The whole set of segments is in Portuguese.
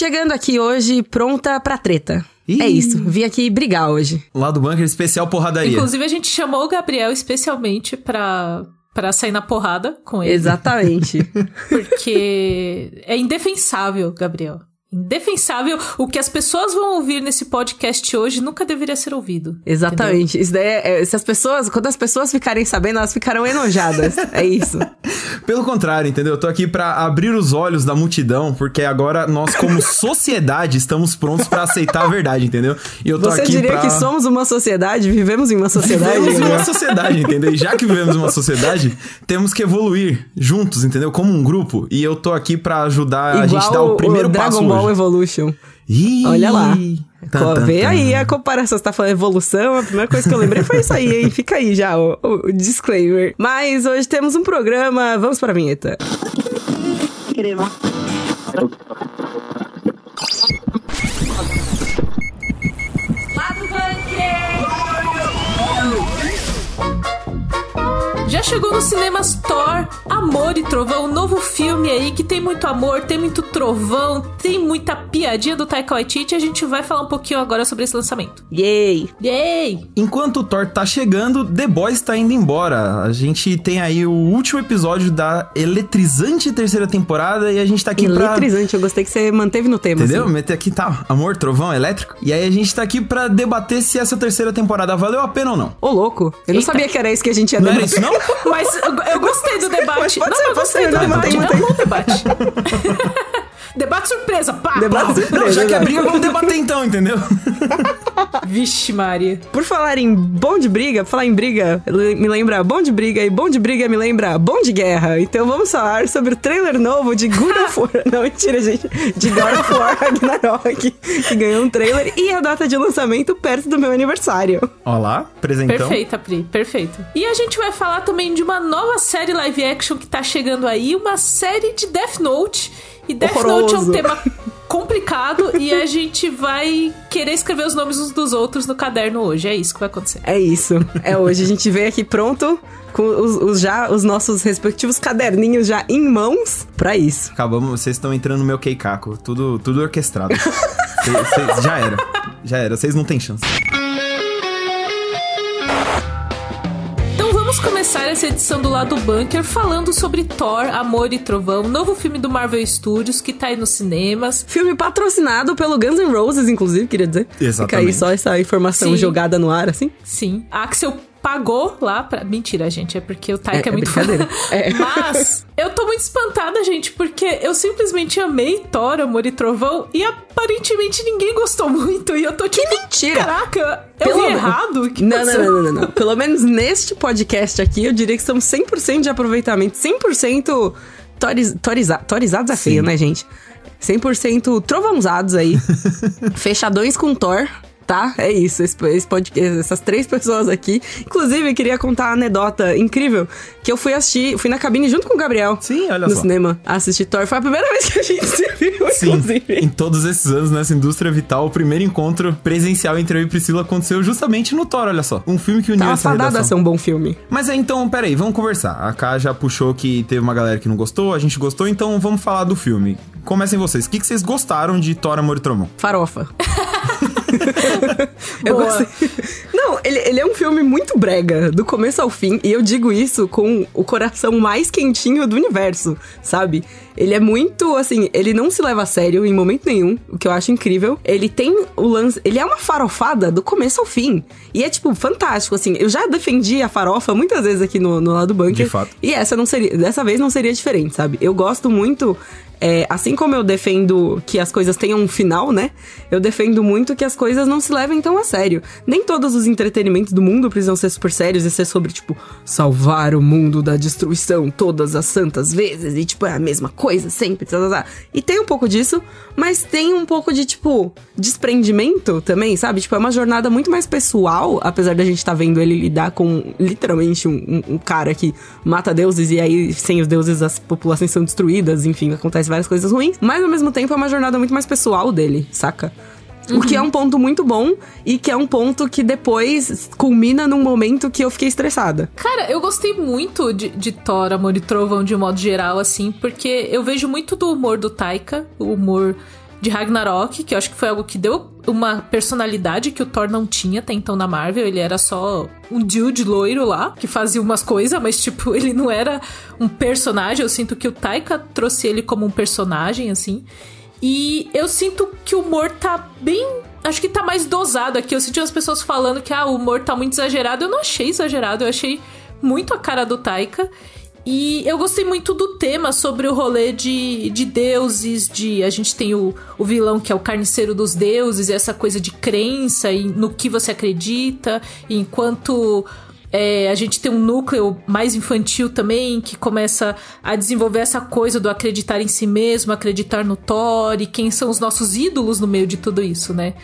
Chegando aqui hoje, pronta pra treta. Ih. É isso, vim aqui brigar hoje. Lá do bunker, especial porradaria. Inclusive, a gente chamou o Gabriel especialmente pra, pra sair na porrada com ele. Exatamente. Porque é indefensável, Gabriel. Indefensável. O que as pessoas vão ouvir nesse podcast hoje nunca deveria ser ouvido. Exatamente. Isso daí é, é- se as pessoas, quando as pessoas ficarem sabendo, elas ficarão enojadas. é isso. Pelo contrário, entendeu? Eu tô aqui pra abrir os olhos da multidão, porque agora nós, como sociedade, estamos prontos pra aceitar a verdade, entendeu? E eu tô Você aqui diria pra... que somos uma sociedade, vivemos em uma sociedade. Vivemos em uma sociedade, entendeu? E já que vivemos em uma sociedade, temos que evoluir juntos, entendeu? Como um grupo. E eu tô aqui pra ajudar a gente a dar o primeiro Dragon passo Ball Evolution. Ih, Olha lá. Co- tan, Vê tan. aí a comparação. Você tá falando evolução, a primeira coisa que eu lembrei foi isso aí, hein? Fica aí já o, o- o disclaimer. Mas hoje temos um programa. Vamos pra vinheta. Já chegou nos cinemas Thor, Amor e Trovão, um novo filme aí que tem muito amor, tem muito trovão, tem muita piadinha do Taika Waititi. A gente vai falar um pouquinho agora sobre esse lançamento. Yay! Yay! Enquanto o Thor tá chegando, The Boys tá indo embora. A gente tem aí o último episódio da eletrizante terceira temporada e a gente tá aqui pra... Eletrizante, eu gostei que você manteve no tema. Entendeu? assim. Meter aqui tá amor, trovão, elétrico. E aí a gente tá aqui pra debater se essa terceira temporada valeu a pena ou não. Ô, louco. Eu não Eita. sabia que era isso que a gente ia Não era debater. isso, não? Mas eu, eu gostei do debate. Mas pode não, ser, eu gostei ser, do não, debate. mantém, É um bom debate. Debate surpresa, pá! Debate pá. surpresa. Não, já que é briga, vamos debater então, entendeu? Vixe, Maria. Por falar em bom de briga, falar em briga me lembra bom de briga e bom de briga me lembra bom de guerra. Então vamos falar sobre o trailer novo de God of War. Não, mentira, gente. De God of War Ragnarok, que ganhou um trailer e a data de lançamento perto do meu aniversário. Ó lá, presentão. Perfeita, Pri, perfeito. E a gente vai falar também de uma nova série live action que tá chegando aí, uma série de Death Note. E Death Note é um Horroroso. tema complicado e a gente vai querer escrever os nomes uns dos outros no caderno hoje. É isso que vai acontecer. É isso. É hoje. A gente veio aqui pronto com os, os já os nossos respectivos caderninhos já em mãos pra isso. Acabamos, vocês estão entrando no meu Keikaku. Tudo, tudo orquestrado. Cê- cê- já era. Já era, vocês não têm chance. Essa edição do Lado Bunker falando sobre Thor, Amor e Trovão, novo filme do Marvel Studios que tá aí nos cinemas. Filme patrocinado pelo Guns N' Roses, inclusive, queria dizer. Fica aí Exatamente. só essa informação Sim. jogada no ar, assim. Sim, Axel pagou lá pra. Mentira, gente, é porque o Taika É, é, é muito foda. É. Mas eu tô muito espantada, gente, porque eu simplesmente amei Thor, Amor e Trovão e aparentemente ninguém gostou muito. E eu tô tipo. mentira! Caraca, eu Pelo- vi errado? Que Não, não, não, não, não, não. Pelo menos neste podcast aqui, eu diria que estamos 100% de aproveitamento, 100% toriz, toriza, torizados é feio, né, gente? 100% trovãozados aí. Fechadões com Thor. Tá? É isso, esse, esse podcast, essas três pessoas aqui. Inclusive, eu queria contar uma anedota incrível que eu fui assistir, fui na cabine junto com o Gabriel. Sim, olha no só. cinema, assistir Thor. Foi a primeira vez que a gente se viu, Sim, inclusive. em todos esses anos nessa indústria vital, o primeiro encontro presencial entre eu e Priscila aconteceu justamente no Thor, olha só. Um filme que uniu Tava essa fadado a redação. ser um bom filme. Mas é, então, peraí, vamos conversar. A Ká já puxou que teve uma galera que não gostou, a gente gostou, então vamos falar do filme. Comecem vocês. O que, que vocês gostaram de Thor, Amor e Trovão? Farofa. eu gostei. Não, ele, ele é um filme muito brega, do começo ao fim, e eu digo isso com o coração mais quentinho do universo, sabe? Ele é muito, assim, ele não se leva a sério em momento nenhum, o que eu acho incrível. Ele tem o lance. Ele é uma farofada do começo ao fim. E é, tipo, fantástico, assim. Eu já defendi a farofa muitas vezes aqui no, no lado do bunker. De fato. E essa não seria. Dessa vez não seria diferente, sabe? Eu gosto muito. É, assim como eu defendo que as coisas tenham um final, né? Eu defendo muito que as coisas não se levem tão a sério. Nem todos os entretenimentos do mundo precisam ser super sérios e ser sobre, tipo, salvar o mundo da destruição todas as santas vezes. E, tipo, é a mesma coisa sempre. tá, tá, tá. E tem um pouco disso, mas tem um pouco de, tipo, desprendimento também, sabe? Tipo, é uma jornada muito mais pessoal, apesar da gente estar vendo ele lidar com literalmente um, um- um cara que mata deuses e aí, sem os deuses, as populações são destruídas, enfim, acontece várias coisas ruins. Mas ao mesmo tempo é uma jornada muito mais pessoal dele, saca? O que é um ponto muito bom e que é um ponto que depois culmina num momento que eu fiquei estressada. Cara, eu gostei muito de, de Thor, Amor e Trovão de modo geral, assim, porque eu vejo muito do humor do Taika, o humor de Ragnarok, que eu acho que foi algo que deu uma personalidade que o Thor não tinha até então na Marvel. Ele era só um dude loiro lá, que fazia umas coisas, mas, tipo, ele não era um personagem. Eu sinto que o Taika trouxe ele como um personagem, assim. E eu sinto que o humor tá bem. Acho que tá mais dosado aqui. Eu senti as pessoas falando que ah, o humor tá muito exagerado. Eu não achei exagerado, eu achei muito a cara do Taika. E eu gostei muito do tema sobre o rolê de, de deuses, de. A gente tem o, o vilão que é o carniceiro dos deuses, e essa coisa de crença e no que você acredita, enquanto é, a gente tem um núcleo mais infantil também, que começa a desenvolver essa coisa do acreditar em si mesmo, acreditar no Thor, e quem são os nossos ídolos no meio de tudo isso, né?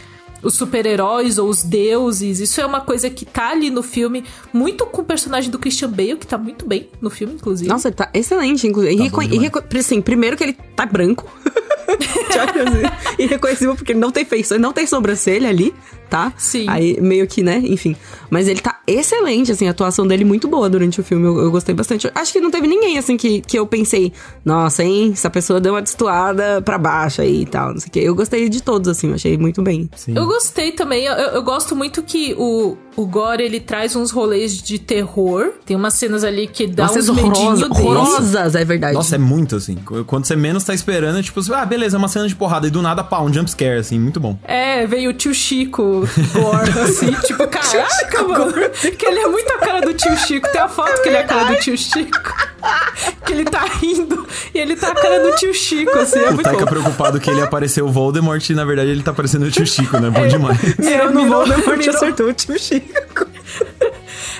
Os super-heróis ou os deuses. Isso é uma coisa que tá ali no filme, muito com o personagem do Christian Bale, que tá muito bem no filme, inclusive. Nossa, ele tá excelente, inclusive. Tá e, assim, primeiro que ele tá branco. Irreconhecível porque ele não tem feição, não tem sobrancelha ali, tá? Sim. Aí meio que, né, enfim. Mas ele tá excelente, assim, a atuação dele muito boa durante o filme. Eu, eu gostei bastante. Acho que não teve ninguém, assim, que, que eu pensei, nossa, hein, essa pessoa deu uma destoada pra baixo aí e tal, não sei o quê. Eu gostei de todos, assim, achei muito bem. Sim. Eu gostei também, eu, eu gosto muito que o, o Gore, ele traz uns rolês de terror. Tem umas cenas ali que dá Nossa, uns medinhos horrorosas, é verdade. Nossa, é muito, assim. Quando você menos tá esperando, é tipo, ah, beleza, é uma cena de porrada. E do nada, pá, um jumpscare, assim, muito bom. É, veio o tio Chico Gore, assim, tipo, caraca, mano. Que ele é muito a cara do tio Chico. Tem a foto que ele é a cara do tio Chico. Que ele tá rindo e ele tá a cara do tio Chico, assim, é o Taika bom. preocupado que ele apareceu o Voldemort e, na verdade, ele tá parecendo o tio Chico, né? Bom é, demais. Mirou no Voldemort e acertou o tio Chico.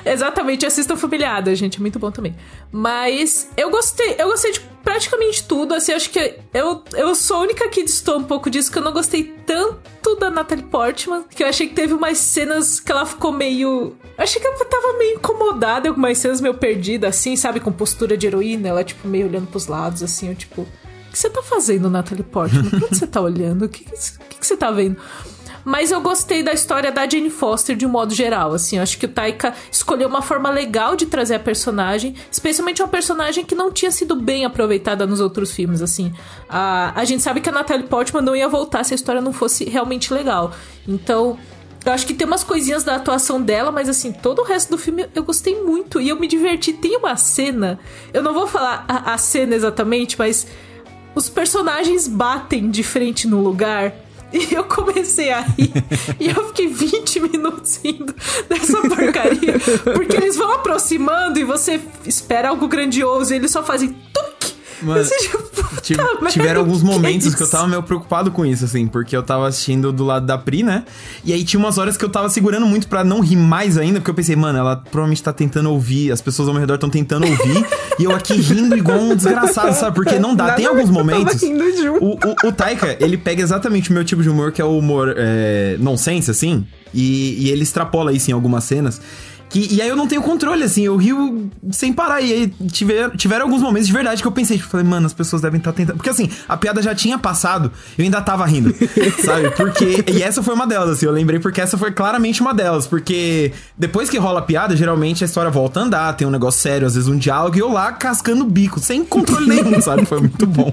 Exatamente, assistam Familiada, gente, é muito bom também. Mas eu gostei, eu gostei de praticamente tudo, assim, acho que eu, eu sou a única que distou um pouco disso, que eu não gostei tanto da Natalie Portman, que eu achei que teve umas cenas que ela ficou meio... Achei que ela tava meio incomodada, algumas cenas meio perdida, assim, sabe, com postura de heroína, ela, tipo, meio olhando pros lados, assim, eu, tipo... O que você tá fazendo, Natalie Portman? Pra onde você tá olhando? O que, que, que você tá vendo? Mas eu gostei da história da Jane Foster de um modo geral, assim. Eu acho que o Taika escolheu uma forma legal de trazer a personagem, especialmente uma personagem que não tinha sido bem aproveitada nos outros filmes, assim. A, a gente sabe que a Natalie Portman não ia voltar se a história não fosse realmente legal. Então, eu acho que tem umas coisinhas da atuação dela, mas assim, todo o resto do filme eu gostei muito e eu me diverti. Tem uma cena, eu não vou falar a, a cena exatamente, mas os personagens batem de frente no lugar e eu comecei a rir. e eu fiquei 20 minutos rindo dessa porcaria. Porque eles vão aproximando e você espera algo grandioso e eles só fazem Mano, tive, tiveram alguns momentos que, que, eu tava meio preocupado com isso, assim, porque eu tava assistindo do lado da Pri, né? E aí tinha umas horas que eu tava segurando muito para não rir mais ainda, porque eu pensei, mano, ela provavelmente tá tentando ouvir, as pessoas ao meu redor estão tentando ouvir, e eu aqui rindo igual um desgraçado, sabe? Porque não dá. Nada Tem alguns momentos. O, o, o Taika, ele pega exatamente o meu tipo de humor, que é o humor é, nonsense, assim, e, e ele extrapola isso em algumas cenas. Que, e aí eu não tenho controle, assim, eu rio sem parar. E aí tiver, tiveram alguns momentos de verdade que eu pensei, tipo, falei, mano, as pessoas devem estar tá tentando. Porque assim, a piada já tinha passado, eu ainda tava rindo, sabe? Porque. E essa foi uma delas, assim, eu lembrei porque essa foi claramente uma delas. Porque depois que rola a piada, geralmente a história volta a andar, tem um negócio sério, às vezes um diálogo, e eu lá cascando o bico, sem controle nenhum, sabe? Foi muito bom.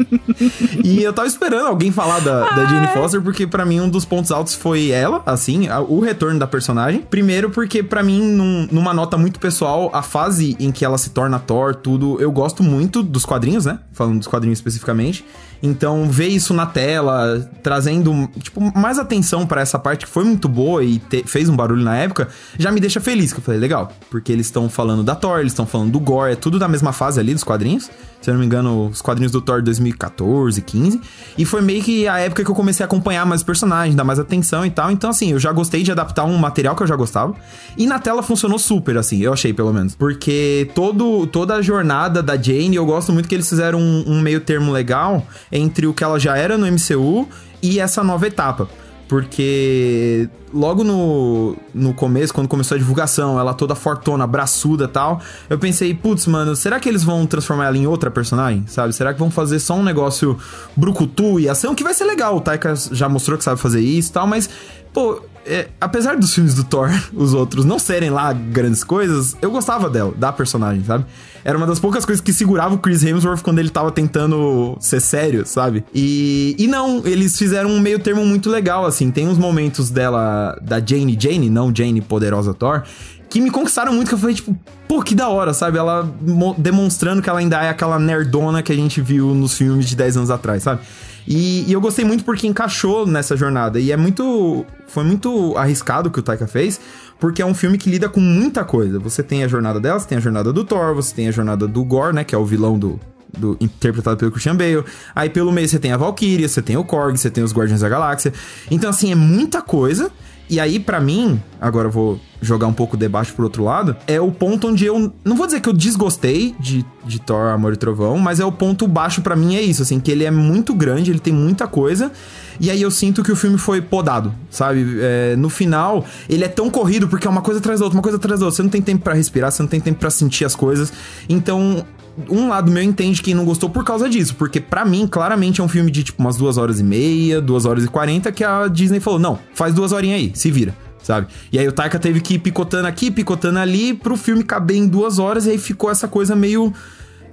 E eu tava esperando alguém falar da, da Jane Foster, porque para mim um dos pontos altos foi ela, assim, o retorno da personagem. Primeiro, porque para mim, num numa nota muito pessoal, a fase em que ela se torna Thor, tudo, eu gosto muito dos quadrinhos, né? Falando dos quadrinhos especificamente. Então, ver isso na tela, trazendo, tipo, mais atenção para essa parte que foi muito boa e te, fez um barulho na época, já me deixa feliz, que eu falei, legal, porque eles estão falando da Thor, eles estão falando do Gore, é tudo da mesma fase ali dos quadrinhos. Se eu não me engano, os quadrinhos do Thor 2014, 15. E foi meio que a época que eu comecei a acompanhar mais personagens, dar mais atenção e tal. Então, assim, eu já gostei de adaptar um material que eu já gostava. E na tela funcionou super, assim, eu achei pelo menos. Porque todo, toda a jornada da Jane, eu gosto muito que eles fizeram um, um meio termo legal entre o que ela já era no MCU e essa nova etapa. Porque logo no, no começo, quando começou a divulgação, ela toda fortona, braçuda tal, eu pensei, putz, mano, será que eles vão transformar ela em outra personagem? Sabe? Será que vão fazer só um negócio brucutu e ação? Que vai ser legal, o Taika já mostrou que sabe fazer isso e tal, mas pô, é, apesar dos filmes do Thor, os outros, não serem lá grandes coisas, eu gostava dela, da personagem, sabe? Era uma das poucas coisas que segurava o Chris Hemsworth quando ele tava tentando ser sério, sabe? E, e não, eles fizeram um meio termo muito legal, assim. Tem uns momentos dela, da Jane Jane, não Jane Poderosa Thor, que me conquistaram muito, que eu falei, tipo, pô, que da hora, sabe? Ela demonstrando que ela ainda é aquela nerdona que a gente viu nos filmes de 10 anos atrás, sabe? E, e, eu gostei muito porque encaixou nessa jornada. E é muito. Foi muito arriscado o que o Taika fez, porque é um filme que lida com muita coisa. Você tem a jornada dela, você tem a jornada do Thor, você tem a jornada do Gore, né? Que é o vilão do. do interpretado pelo Christian Bale. Aí pelo meio você tem a Valkyria, você tem o Korg, você tem os Guardiões da Galáxia. Então, assim, é muita coisa. E aí, para mim, agora eu vou jogar um pouco o debate pro outro lado, é o ponto onde eu. Não vou dizer que eu desgostei de, de Thor, Amor e Trovão, mas é o ponto baixo para mim, é isso, assim, que ele é muito grande, ele tem muita coisa. E aí eu sinto que o filme foi podado, sabe? É, no final, ele é tão corrido porque é uma coisa atrás da outra, uma coisa atrás da outra. Você não tem tempo para respirar, você não tem tempo para sentir as coisas. Então, um lado meu entende quem não gostou por causa disso, porque para mim, claramente é um filme de tipo umas duas horas e meia, duas horas e quarenta, que a Disney falou: não, faz duas horinhas aí, se vira sabe? E aí o Taika teve que ir picotando aqui, picotando ali, pro filme caber em duas horas, e aí ficou essa coisa meio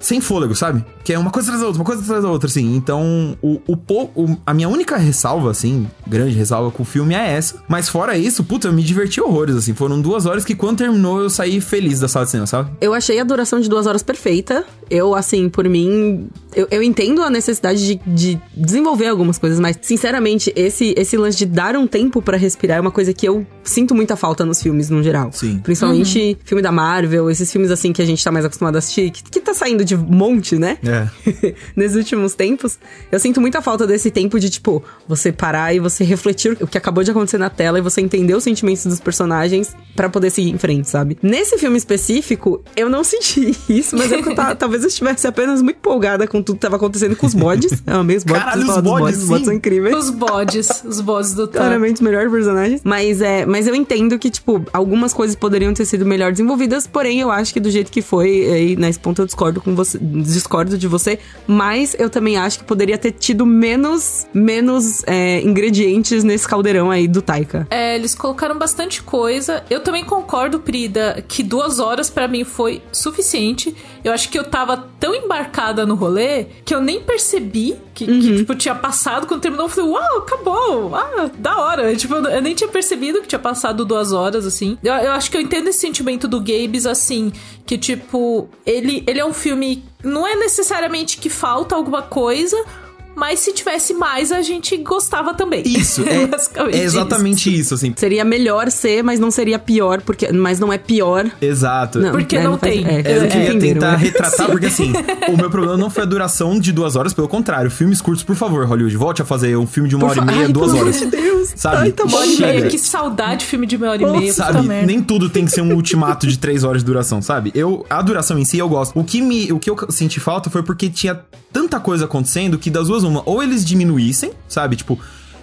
sem fôlego, sabe? Que é uma coisa atrás da outra, uma coisa atrás da outra, assim. Então, o, o, o, a minha única ressalva, assim, grande ressalva com o filme é essa. Mas fora isso, puta, eu me diverti horrores, assim. Foram duas horas que quando terminou eu saí feliz da sala de cinema, sabe? Eu achei a duração de duas horas perfeita. Eu, assim, por mim, eu, eu entendo a necessidade de, de, desenvolver algumas coisas, mas, sinceramente, esse, esse lance de dar um tempo para respirar é uma coisa que eu sinto muita falta nos filmes, no geral. Sim. Principalmente uhum. filme da Marvel, esses filmes, assim, que a gente tá mais acostumado a assistir, que, que tá saindo de monte, né? É. Nesses últimos tempos. Eu sinto muita falta desse tempo de, tipo, você parar e você refletir o que acabou de acontecer na tela e você entender os sentimentos dos personagens para poder seguir em frente, sabe? Nesse filme específico, eu não senti isso, mas eu talvez eu estivesse apenas muito empolgada com tudo que tava acontecendo com os bodes. Eu amei os bodes. Caralho, os bodes, bodes, os bodes são incríveis. Os bodes, os bodes do Thor. Claramente os melhores personagens. Mas, é, mas eu entendo que, tipo, algumas coisas poderiam ter sido melhor desenvolvidas, porém eu acho que do jeito que foi, aí nesse ponto eu discordo com você, discordo de você, mas eu também acho que poderia ter tido menos, menos é, ingredientes nesse caldeirão aí do Taika. É, eles colocaram bastante coisa. Eu também concordo, Prida, que duas horas para mim foi suficiente. Eu acho que eu tava tão embarcada no rolê que eu nem percebi que, uhum. que tipo, tinha passado. Quando terminou, eu falei, uau, acabou! Ah, da hora! Tipo, eu nem tinha percebido que tinha passado duas horas, assim. Eu, eu acho que eu entendo esse sentimento do Gabes, assim, que, tipo, ele, ele é um filme não é necessariamente que falta alguma coisa, mas se tivesse mais, a gente gostava também. Isso, é, é exatamente isso. isso. assim. Seria melhor ser, mas não seria pior, porque, mas não é pior. Exato. Não, porque é, não, não tem. Faz, é, é, eu queria tentar retratar, porque assim, o meu problema não foi a duração de duas horas, pelo contrário. Filmes curtos, por favor, Hollywood, volte a fazer um filme de uma por hora e meia, Ai, duas horas. Meu Deus. Sabe? Ai, tá bom, Chega. Que saudade filme de uma hora e meia. Sabe, nem tudo tem que ser um ultimato de três horas de duração, sabe? Eu, a duração em si eu gosto. O que, me, o que eu senti falta foi porque tinha tanta coisa acontecendo que das duas uma, ou eles diminuíssem, sabe? Tipo,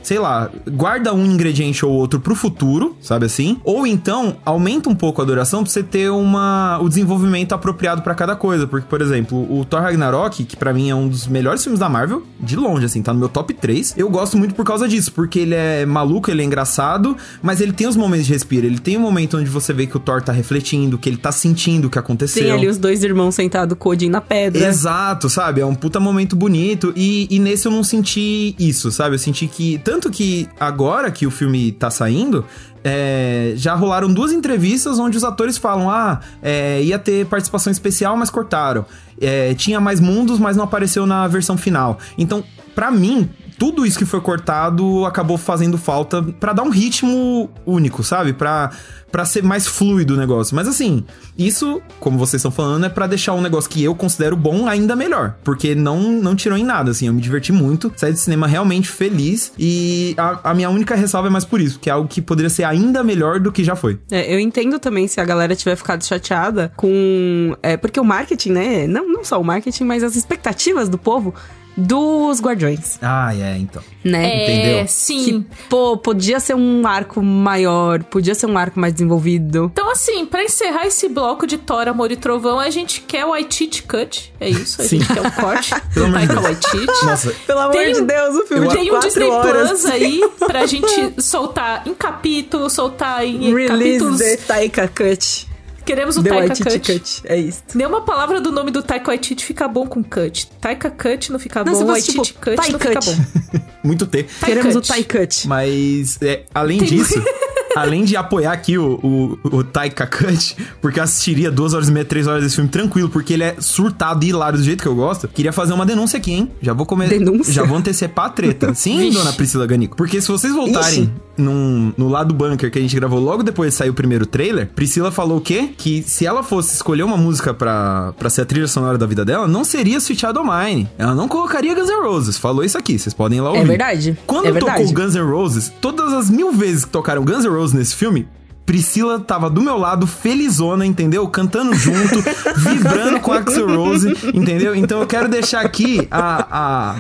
sei lá, guarda um ingrediente ou outro pro futuro, sabe assim? Ou então aumenta um pouco a duração pra você ter uma, o desenvolvimento apropriado para cada coisa. Porque, por exemplo, o Thor Ragnarok, que para mim é um dos melhores filmes da Marvel, de longe, assim, tá no meu top 3. Eu gosto muito por causa disso, porque ele é maluco, ele é engraçado, mas ele tem os momentos de respiro. Ele tem um momento onde você vê que o Thor tá refletindo, que ele tá sentindo o que aconteceu. Tem ali os dois irmãos sentados, Codin na pedra. Exato, sabe? É um puta momento bonito. E, e nesse eu não senti isso, sabe? Eu senti que. Tanto tanto que agora que o filme tá saindo, é, já rolaram duas entrevistas onde os atores falam: ah, é, ia ter participação especial, mas cortaram. É, tinha mais mundos, mas não apareceu na versão final. Então, para mim, tudo isso que foi cortado acabou fazendo falta para dar um ritmo único, sabe? Pra para ser mais fluido o negócio. Mas assim, isso, como vocês estão falando, é para deixar um negócio que eu considero bom ainda melhor. Porque não, não tirou em nada, assim. Eu me diverti muito, saí do cinema realmente feliz. E a, a minha única ressalva é mais por isso, que é algo que poderia ser ainda melhor do que já foi. É, eu entendo também se a galera tiver ficado chateada com. É, porque o marketing, né? Não, não só o marketing, mas as expectativas do povo dos Guardiões, Ah, é, então. né? É, Entendeu? sim. Que, pô, podia ser um arco maior, podia ser um arco mais desenvolvido. Então, assim, pra encerrar esse bloco de Thor, Amor e Trovão, a gente quer o Waititi Cut. É isso, a Sim. gente quer o corte Pelo do amor de Taika Deus. Waititi. Nossa, Pelo amor Tem de Deus, o filme Tem um quatro Disney horas. Plus aí pra gente soltar em capítulo, soltar em Release capítulos. the Taika Cut. Queremos o The Taika Cut. Cut. É isso. Nenhuma palavra do nome do Taika Waititi fica bom com cut. Taika Cut não fica Não, bom, fosse, Waititi tipo, Cut Tai não fica Cut. bom. muito T. Queremos Cut. o Tai Cut. Mas, é, além Tem- disso, além de apoiar aqui o, o, o Taika Cut, porque eu assistiria duas horas e meia, três horas desse filme tranquilo, porque ele é surtado e hilário do jeito que eu gosto, queria fazer uma denúncia aqui, hein? Já vou comer. Denúncia? Já vou antecipar a treta. Sim, Vixe. dona Priscila Ganico. Porque se vocês voltarem Ixi. Num, no lado bunker que a gente gravou logo depois de sair o primeiro trailer, Priscila falou o quê? Que se ela fosse escolher uma música pra, pra ser a trilha sonora da vida dela, não seria Sweet Child Mine. Ela não colocaria Guns N' Roses. Falou isso aqui, vocês podem ir lá ouvir. É verdade. Quando é verdade. tocou Guns N' Roses, todas as mil vezes que tocaram Guns N' Roses nesse filme, Priscila tava do meu lado, felizona, entendeu? Cantando junto, vibrando com a Axel Rose, entendeu? Então eu quero deixar aqui a, a-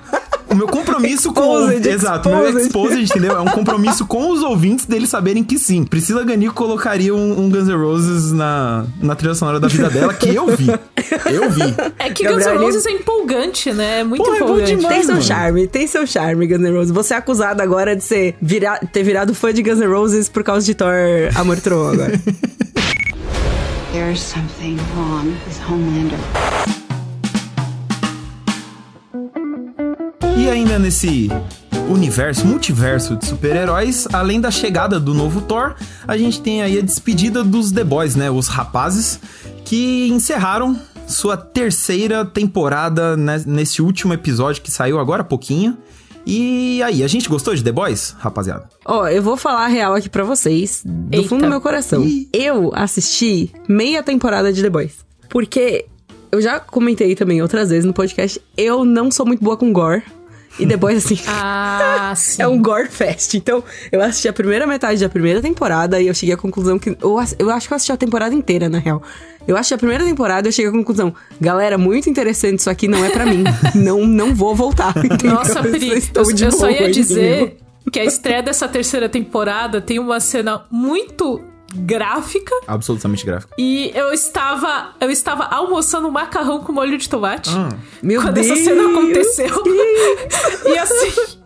o meu compromisso com... Exposed, Exato, o meu exposed. exposed, entendeu? É um compromisso com os ouvintes deles saberem que sim. Priscila Ganico colocaria um, um Guns N' Roses na, na trilha sonora da vida dela, que eu vi. Eu vi. É que Gabriel, Guns N' Roses é empolgante, né? É muito Pô, é bom empolgante. demais. Tem seu mano. charme, tem seu charme, Guns N' Roses. Você é acusado agora de ser vira- ter virado fã de Guns N' Roses por causa de Thor Amor Trovão agora. There's something wrong with Homelander. E ainda nesse universo, multiverso de super-heróis, além da chegada do novo Thor, a gente tem aí a despedida dos The Boys, né? Os rapazes que encerraram sua terceira temporada né, nesse último episódio que saiu agora há pouquinho. E aí, a gente gostou de The Boys, rapaziada? Ó, eu vou falar a real aqui pra vocês, do Eita. fundo do meu coração. Ih. Eu assisti meia temporada de The Boys. Porque eu já comentei também outras vezes no podcast, eu não sou muito boa com gore. E Boys, assim, Ah, sim. é um gore fest. Então, eu assisti a primeira metade da primeira temporada e eu cheguei à conclusão que. Eu, eu acho que eu assisti a temporada inteira, na real. Eu assisti a primeira temporada e eu cheguei à conclusão. Galera, muito interessante, isso aqui não é pra mim. não, não vou voltar. entendeu? Nossa, Pri, estou eu, eu só ia dizer que a estreia dessa terceira temporada tem uma cena muito gráfica. Absolutamente gráfico. E eu estava, eu estava almoçando um macarrão com molho de tomate. Meu quando Deus! essa cena aconteceu. e assim,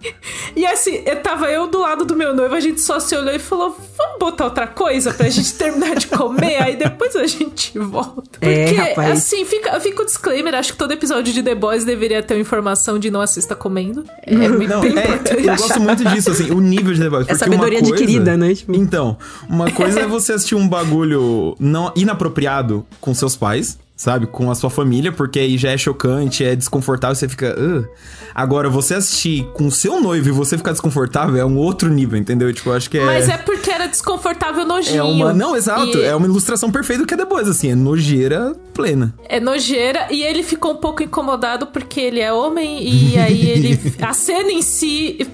e assim, eu tava eu do lado do meu noivo, a gente só se olhou e falou: "Vamos botar outra coisa pra gente terminar de comer, aí depois a gente volta". É, Porque rapaz. assim, fica, fica o disclaimer, acho que todo episódio de The Boys deveria ter uma informação de não assista comendo. É muito Não, bem é, importante. eu gosto muito disso, assim, o nível de The Boys. É porque sabedoria uma coisa- adquirida, né? Tipo- Então, uma coisa é você assistir um bagulho não inapropriado com seus pais, sabe? Com a sua família, porque aí já é chocante, é desconfortável, você fica. "Ugh". Agora, você assistir com o seu noivo e você ficar desconfortável é um outro nível, entendeu? Tipo, eu acho que é. Mas é porque era desconfortável nojinho. É uma. Não, exato. E- É uma ilustração perfeita do que é Boys, assim. É nojeira plena. É nojeira e ele ficou um pouco incomodado porque ele é homem e aí ele. A cena em si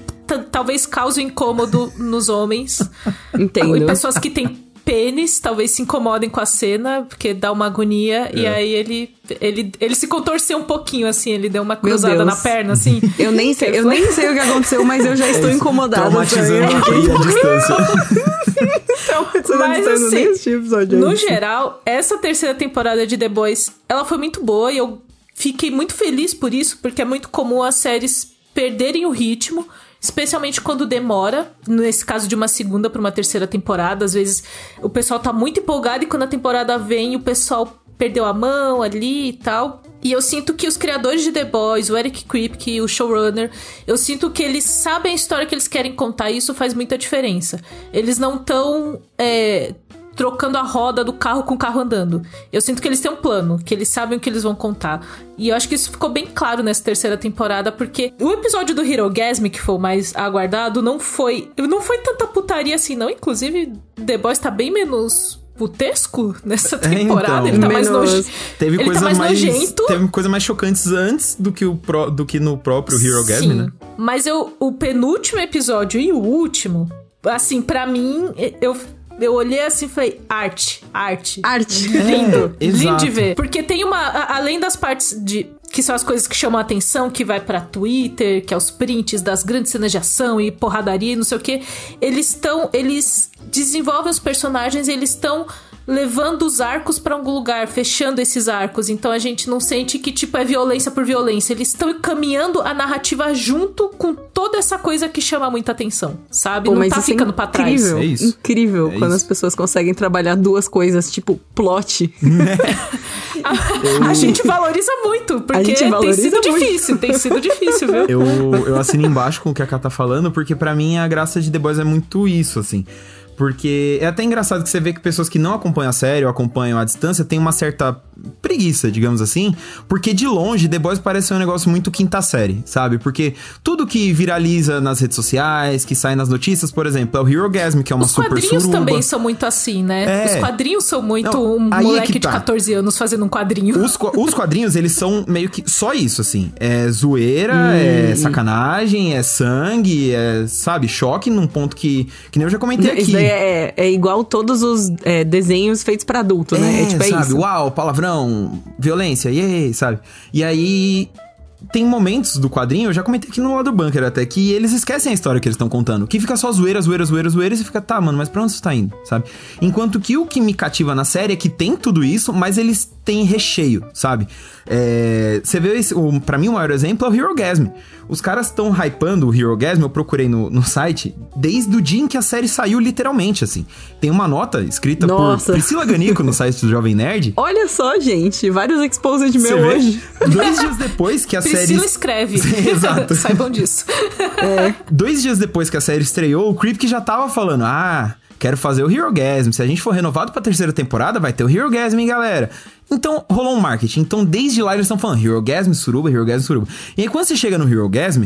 talvez cause incômodo nos homens. Entendo. E pessoas que têm pênis talvez se incomodem com a cena, porque dá uma agonia. E É. aí ele, ele, ele se contorceu um pouquinho, assim, ele deu uma cruzada na perna, assim. Eu nem sei, eu nem sei o que aconteceu, mas eu já estou incomodada. Traumatizando a distância. Traumatizando Mas, a distância, assim, episódio No geral, essa terceira temporada de The Boys, ela foi muito boa e eu fiquei muito feliz por isso, porque é muito comum as séries perderem o ritmo, especialmente quando demora, nesse caso de uma segunda para uma terceira temporada, às vezes o pessoal tá muito empolgado e quando a temporada vem, o pessoal perdeu a mão ali e tal. E eu sinto que os criadores de The Boys, o Eric Kripke, o showrunner, eu sinto que eles sabem a história que eles querem contar e isso faz muita diferença. Eles não estão trocando a roda do carro com o carro andando. Eu sinto que eles têm um plano, que eles sabem o que eles vão contar. E eu acho que isso ficou bem claro nessa terceira temporada, porque o episódio do Hero Gasm, que foi o mais aguardado, não foi. Não foi tanta putaria assim, não. Inclusive, The Boys tá bem menos putesco nessa temporada. então. ele tá mais Menos- nojento. Teve ele coisa tá mais, mais. nojento. Teve coisa mais chocantes antes do que, o pró- do que no próprio Hero Gasm, né? Mas eu, o penúltimo episódio e o último, assim, pra mim, eu, eu olhei assim e falei, arte, arte. Arte. Lindo, É, lindo de ver. Porque tem uma. a- Além das partes de. que são as coisas que chamam a atenção, que vai pra Twitter, que é os prints das grandes cenas de ação e porradaria e não sei o que, eles estão. Eles desenvolvem os personagens, eles estão levando os arcos para algum lugar, fechando esses arcos. Então a gente não sente que tipo é violência por violência. Eles estão caminhando a narrativa junto com toda essa coisa que chama muita atenção, sabe? Pô, não mas tá é ficando pra trás. incrível, É isso. Incrível É quando isso. as pessoas conseguem trabalhar duas coisas, tipo plot. A, a gente valoriza muito, porque gente tem valoriza sido muito. difícil, tem sido difícil, viu? Eu, eu assino embaixo com o que a Ká tá falando, porque pra mim a graça de The Boys é muito isso, assim. Porque é até engraçado que você vê que pessoas que não acompanham a série ou acompanham à distância têm uma certa preguiça, digamos assim, porque de longe The Boys parece um negócio muito quinta série, sabe? Porque tudo que viraliza nas redes sociais, que sai nas notícias, por exemplo, é o Hero Gasm, que é uma Os super quadrinhos suruba. também são muito assim, né? É. Os quadrinhos são muito Não, um é moleque que de tá. 14 anos fazendo um quadrinho. Os, os quadrinhos, eles são meio que só isso, assim. É zoeira, é sacanagem, é sangue, é, sabe, choque num ponto que, que nem eu já comentei aqui. Isso é, é igual todos os é, desenhos feitos pra adulto, né? É, tipo, é sabe? isso. Uau, palavrão, violência, yay, sabe? E aí. Tem momentos do quadrinho, eu já comentei aqui no lado do bunker até, que eles esquecem a história que eles estão contando. Que fica só zoeira, zoeira, zoeira, zoeira, e fica, tá, mano, mas pra onde você tá indo, sabe? Enquanto que o que me cativa na série é que tem tudo isso, mas eles têm recheio, sabe? É, você vê, esse, o, pra mim, o maior exemplo é o Hero Gasm. Os caras estão hypando o Hero Gasm, eu procurei no, no site, desde o dia em que a série saiu, literalmente, assim. Tem uma nota escrita Nossa. por Priscila Ganico no site do Jovem Nerd. Olha só, gente, vários exposed Você meu vê? hoje. Dois dias depois que a série. Priscila escreve. Exato. Saibam disso. Dois dias depois que a série estreou, o Kripke já tava falando: Ah, quero fazer o Hero Gasm. Se a gente for renovado pra terceira temporada, vai ter o Hero Gasm, hein, galera? Então, rolou um marketing. Então, desde lá eles estão falando Hero Gasm, Suruba, Hero Gasm, Suruba. E aí, quando você chega no Hero Gasm,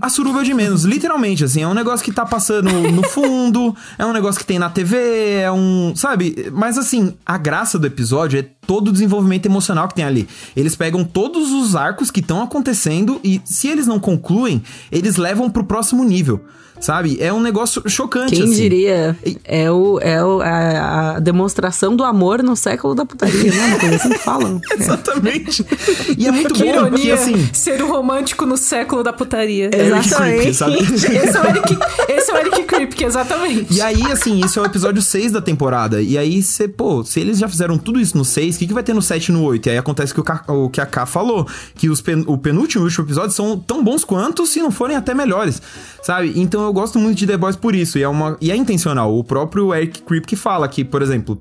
a suruba é de menos. Literalmente, assim, é um negócio que tá passando no fundo, é um negócio que tem na TV, é um. Sabe? Mas assim, a graça do episódio é todo o desenvolvimento emocional que tem ali. Eles pegam todos os arcos que estão acontecendo e, se eles não concluem, eles levam pro próximo nível. Sabe? É um negócio chocante, Quem assim. diria? É, o, é o, a, a demonstração do amor no século da putaria, né? Uma coisa assim que falam. Exatamente. E é muito que bom porque, ironia assim. ser o romântico no século da putaria. É Eric Exatamente. Esse é o Eric, esse é o Eric Kripke, exatamente. E aí, assim, isso é o episódio 6 da temporada. E aí, você, pô, se eles já fizeram tudo isso no 6, o que, que vai ter no 7 e no 8? E aí acontece que o, o que a K falou, que os pen- o penúltimo e o último episódio são tão bons quanto, se não forem até melhores, sabe? Então eu gosto muito de The Boys por isso. E é, uma, e é intencional. O próprio Eric Kripke fala que, por exemplo,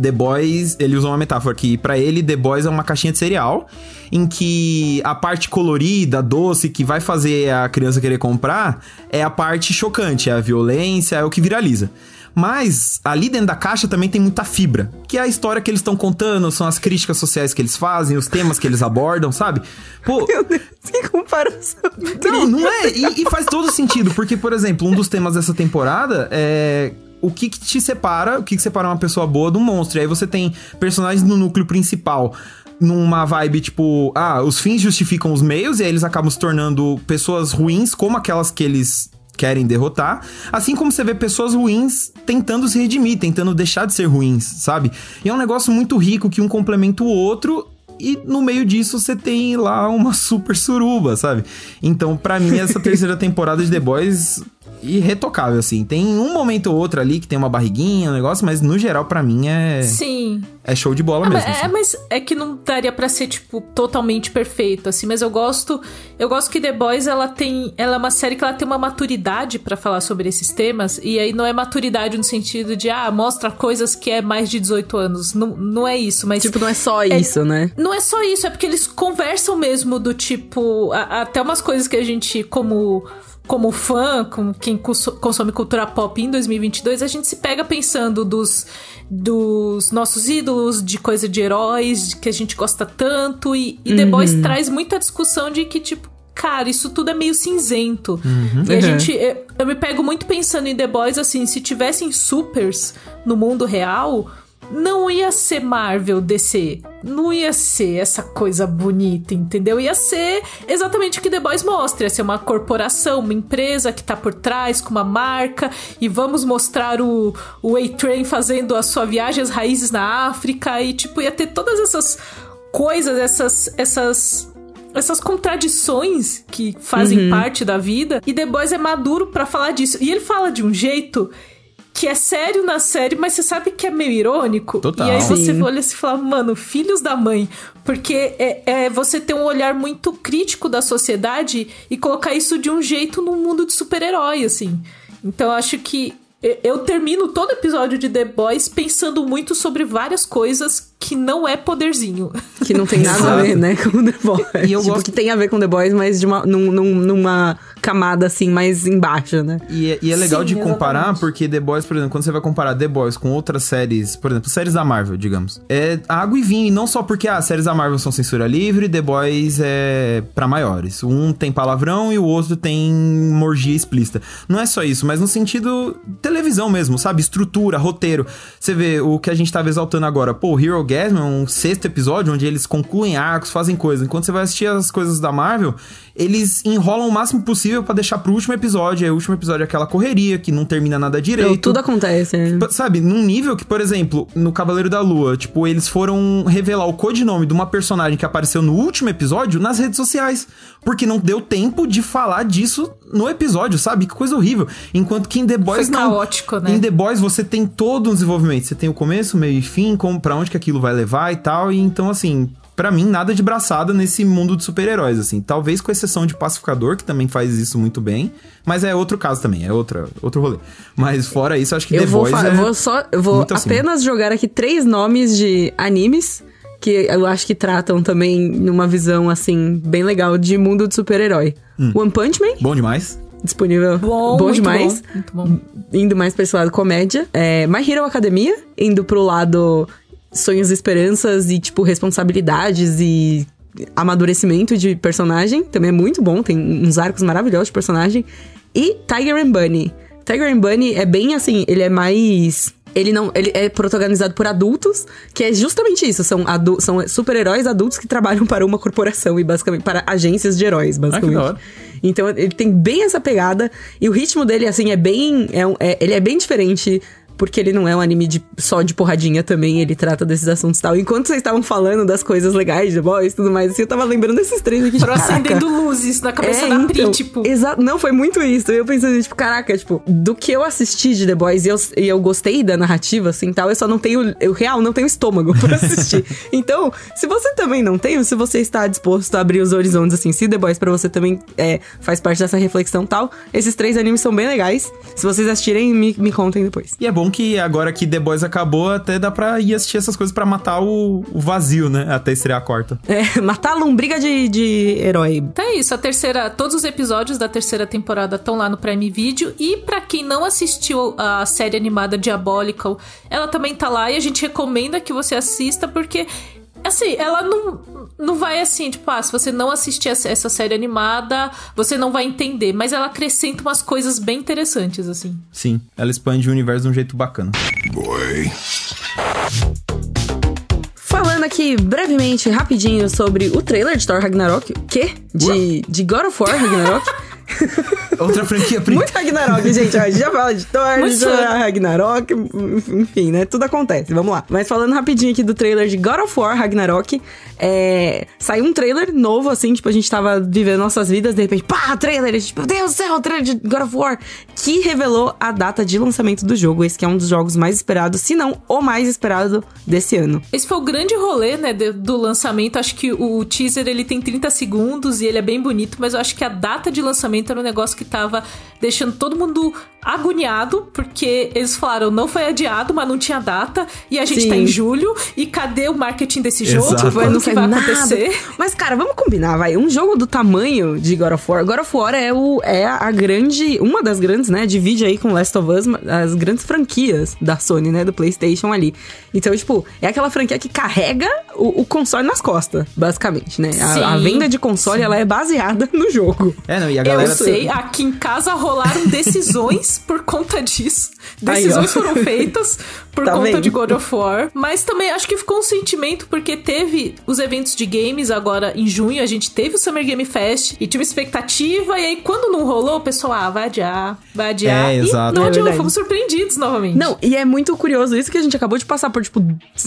The Boys, ele usa uma metáfora que pra ele The Boys é uma caixinha de cereal em que a parte colorida, doce que vai fazer a criança querer comprar é a parte chocante, é a violência, é o que viraliza. Mas ali dentro da caixa também tem muita fibra, que é a história que eles estão contando, são as críticas sociais que eles fazem, os temas que eles abordam, sabe? Pô, Meu Deus, que comparação. não, não é. E, e faz todo sentido, porque, por exemplo, um dos temas dessa temporada é. O que, que te separa, o que, que separa uma pessoa boa de um monstro? E aí você tem personagens no núcleo principal numa vibe tipo, ah, os fins justificam os meios, e aí eles acabam se tornando pessoas ruins, como aquelas que eles querem derrotar, assim como você vê pessoas ruins tentando se redimir, tentando deixar de ser ruins, sabe? E é um negócio muito rico que um complementa o outro e no meio disso você tem lá uma super suruba, sabe? Então, pra mim, essa terceira temporada de The Boys irretocável, assim. Tem um momento ou outro ali que tem uma barriguinha, um negócio, mas no geral, pra mim, é, Sim. é show de bola Ah, mesmo. mas, é, assim. mas é que não daria pra ser, tipo, totalmente perfeito, assim. Mas eu gosto. Eu gosto que The Boys, ela tem. Ela é uma série que ela tem uma maturidade pra falar sobre esses temas. E aí não é maturidade no sentido de, ah, mostra coisas que é mais de 18 anos. Não, não é isso, mas. Tipo, não é só isso, né? Não é só isso, é porque eles conversam mesmo do tipo. a- até umas coisas que a gente, como. Como fã, como quem cons- consome cultura pop em 2022, a gente se pega pensando dos, dos nossos ídolos, de coisa de heróis, que a gente gosta tanto. E, e The Boys traz muita discussão de que, tipo, cara, isso tudo é meio cinzento. E a Uhum. gente. Eu, eu me pego muito pensando em The Boys assim, se tivessem supers no mundo real, não ia ser Marvel DC. Não ia ser essa coisa bonita, entendeu? Ia ser exatamente o que The Boys mostra. Ia ser uma corporação, uma empresa que tá por trás, com uma marca. E vamos mostrar o, o A-Train fazendo a sua viagem às raízes na África. E, tipo, ia ter todas essas coisas, essas, essas essas contradições que fazem parte da vida. E The Boys é maduro para falar disso. E ele fala de um jeito que é sério na série, mas você sabe que é meio irônico. Total. E aí você Sim. olha e fala, mano, filhos da mãe. Porque é, é você ter um olhar muito crítico da sociedade e colocar isso de um jeito num mundo de super-herói, assim. Então eu acho que eu- eu termino todo episódio de The Boys pensando muito sobre várias coisas que não é poderzinho. Que não tem nada a ver, né, com The Boys. E eu tipo, gosto- que tem a ver com The Boys, mas de uma, num- num- numa camada, assim, mais embaixo, né? E, é- e é legal Sim, de comparar, exatamente. porque The Boys, por exemplo, quando você vai comparar The Boys com outras séries, por exemplo, séries da Marvel, digamos, é água e vinho, e não só porque ah, as séries da Marvel são censura livre, The Boys é pra maiores. Um tem palavrão e o outro tem morgia explícita. Não é só isso, mas no sentido televisão mesmo, sabe? Estrutura, roteiro. Você vê o que a gente tava exaltando agora. Pô, Hero Gasm é um sexto episódio onde eles concluem arcos, fazem coisas. Enquanto você vai assistir as coisas da Marvel, eles enrolam o máximo possível pra deixar pro último episódio. Aí o último episódio é aquela correria que não termina nada direito. Então, tudo acontece, né? Pa- Sabe, num nível que, por exemplo, no Cavaleiro da Lua, tipo, eles foram revelar o codinome de uma personagem que apareceu no último episódio nas redes sociais. Porque não deu tempo de falar disso no episódio, sabe? Que coisa horrível. Enquanto que em The Boys Foi não. caótico, né? Em The Boys você tem todo um desenvolvimento. Você tem o começo, meio e fim, como, pra onde que aquilo vai levar e tal. E então, assim, Pra mim, nada de braçada nesse mundo de super-heróis, assim. Talvez com exceção de Pacificador, que também faz isso muito bem. Mas é outro caso também, é outra, outro rolê. Mas fora isso, acho que Eu The vou, fa- é... eu vou só. Eu vou muito acima. apenas jogar aqui três nomes de animes que eu acho que tratam também numa visão, assim, bem legal de mundo de super-herói. Hum. One Punch Man, Bom demais. disponível. Bom, bom muito demais. bom, muito bom. Indo mais pra esse lado comédia. É, My Hero Academia, indo pro lado sonhos e esperanças e, tipo, responsabilidades e amadurecimento de personagem. Também é muito bom, tem uns arcos maravilhosos de personagem. E Tiger and Bunny. Tiger and Bunny é bem assim, ele é mais. Ele não. Ele é protagonizado por adultos, que é justamente isso. São, adu são super-heróis adultos que trabalham para uma corporação e basicamente para agências de heróis, basicamente. hora. Então ele tem bem essa pegada. E o ritmo dele, assim, é bem. É, é- ele é bem diferente. Porque ele não é um anime de, só de porradinha também, ele trata desses assuntos e tal. Enquanto vocês estavam falando das coisas legais de The Boys e tudo mais, assim, eu tava lembrando desses três aqui. Foram tipo, acendendo luzes na cabeça É, da Pri, então, tipo. Exato, não, foi muito isso. Eu pensando, tipo, caraca, tipo, do que eu assisti de The Boys e eu, e eu gostei da narrativa, assim, tal, eu só não tenho, eu real, não tenho estômago pra assistir. então, se você também não tem, ou se você está disposto a abrir os horizontes, assim, se The Boys pra você também é, faz parte dessa reflexão tal, esses três animes são bem legais. Se vocês assistirem, me, me contem depois. E é bom que agora que The Boys acabou, até dá pra ir assistir essas coisas pra matar o, o vazio, né? Até estrear a quarta. É, matar a lombriga de, de herói. Então é isso, a terceira, todos os episódios da terceira temporada estão lá no Prime Video e pra quem não assistiu a série animada Diabolical, ela também tá lá e a gente recomenda que você assista porque assim, ela não não vai assim, tipo, ah, se você não assistir essa essa série animada, você não vai entender, mas ela acrescenta umas coisas bem interessantes assim. Sim, ela expande o universo de um jeito bacana. Falando aqui brevemente, rapidinho, sobre o trailer de Thor Ragnarok. O quê? De, de God of War Ragnarok. Outra franquia, Pri. Muito Ragnarok, gente. ó, A gente já fala de Thor. Ragnarok, enfim, né? Tudo acontece. Vamos lá. Mas falando rapidinho aqui do trailer de God of War Ragnarok, é... saiu um trailer novo, assim, tipo, a gente tava vivendo nossas vidas, de repente, pá, trailer, tipo, meu Deus do céu, trailer de God of War, que revelou a data de lançamento do jogo. Esse que é um dos jogos mais esperados, se não o mais esperado desse ano. Esse foi o grande rolê, né, do lançamento. Acho que o teaser ele tem 30 segundos e ele é bem bonito, mas eu acho que a data de lançamento era um negócio que tava deixando todo mundo agoniado, porque eles falaram, não foi adiado, mas não tinha data, e a gente Sim. tá em julho, e cadê o marketing desse jogo? Exato. Quando não que vai nada. acontecer? Mas, cara, vamos combinar, vai. Um jogo do tamanho de God of War. God of War é, o, é a grande. Uma das grandes, né? Divide aí com Last of Us as grandes franquias da Sony, né? Do PlayStation ali. Então, tipo, é aquela franquia que carrega o, o console nas costas, basicamente, né? A, a Sim, venda de console, ela é baseada no jogo. É, não, e a Eu galera... sei, aqui em casa rolaram decisões por conta disso. Aí, Decisões ó. foram feitas por Tá conta vendo? de God of War. Mas também acho que ficou um sentimento porque teve os eventos de games agora em junho. A gente teve o Summer Game Fest e tinha uma expectativa. E aí, quando não rolou, o pessoal, ah, vai adiar, vai adiar. É, e exato. não É adiou, fomos surpreendidos novamente. Não, e é muito curioso isso que a gente acabou de passar por, tipo,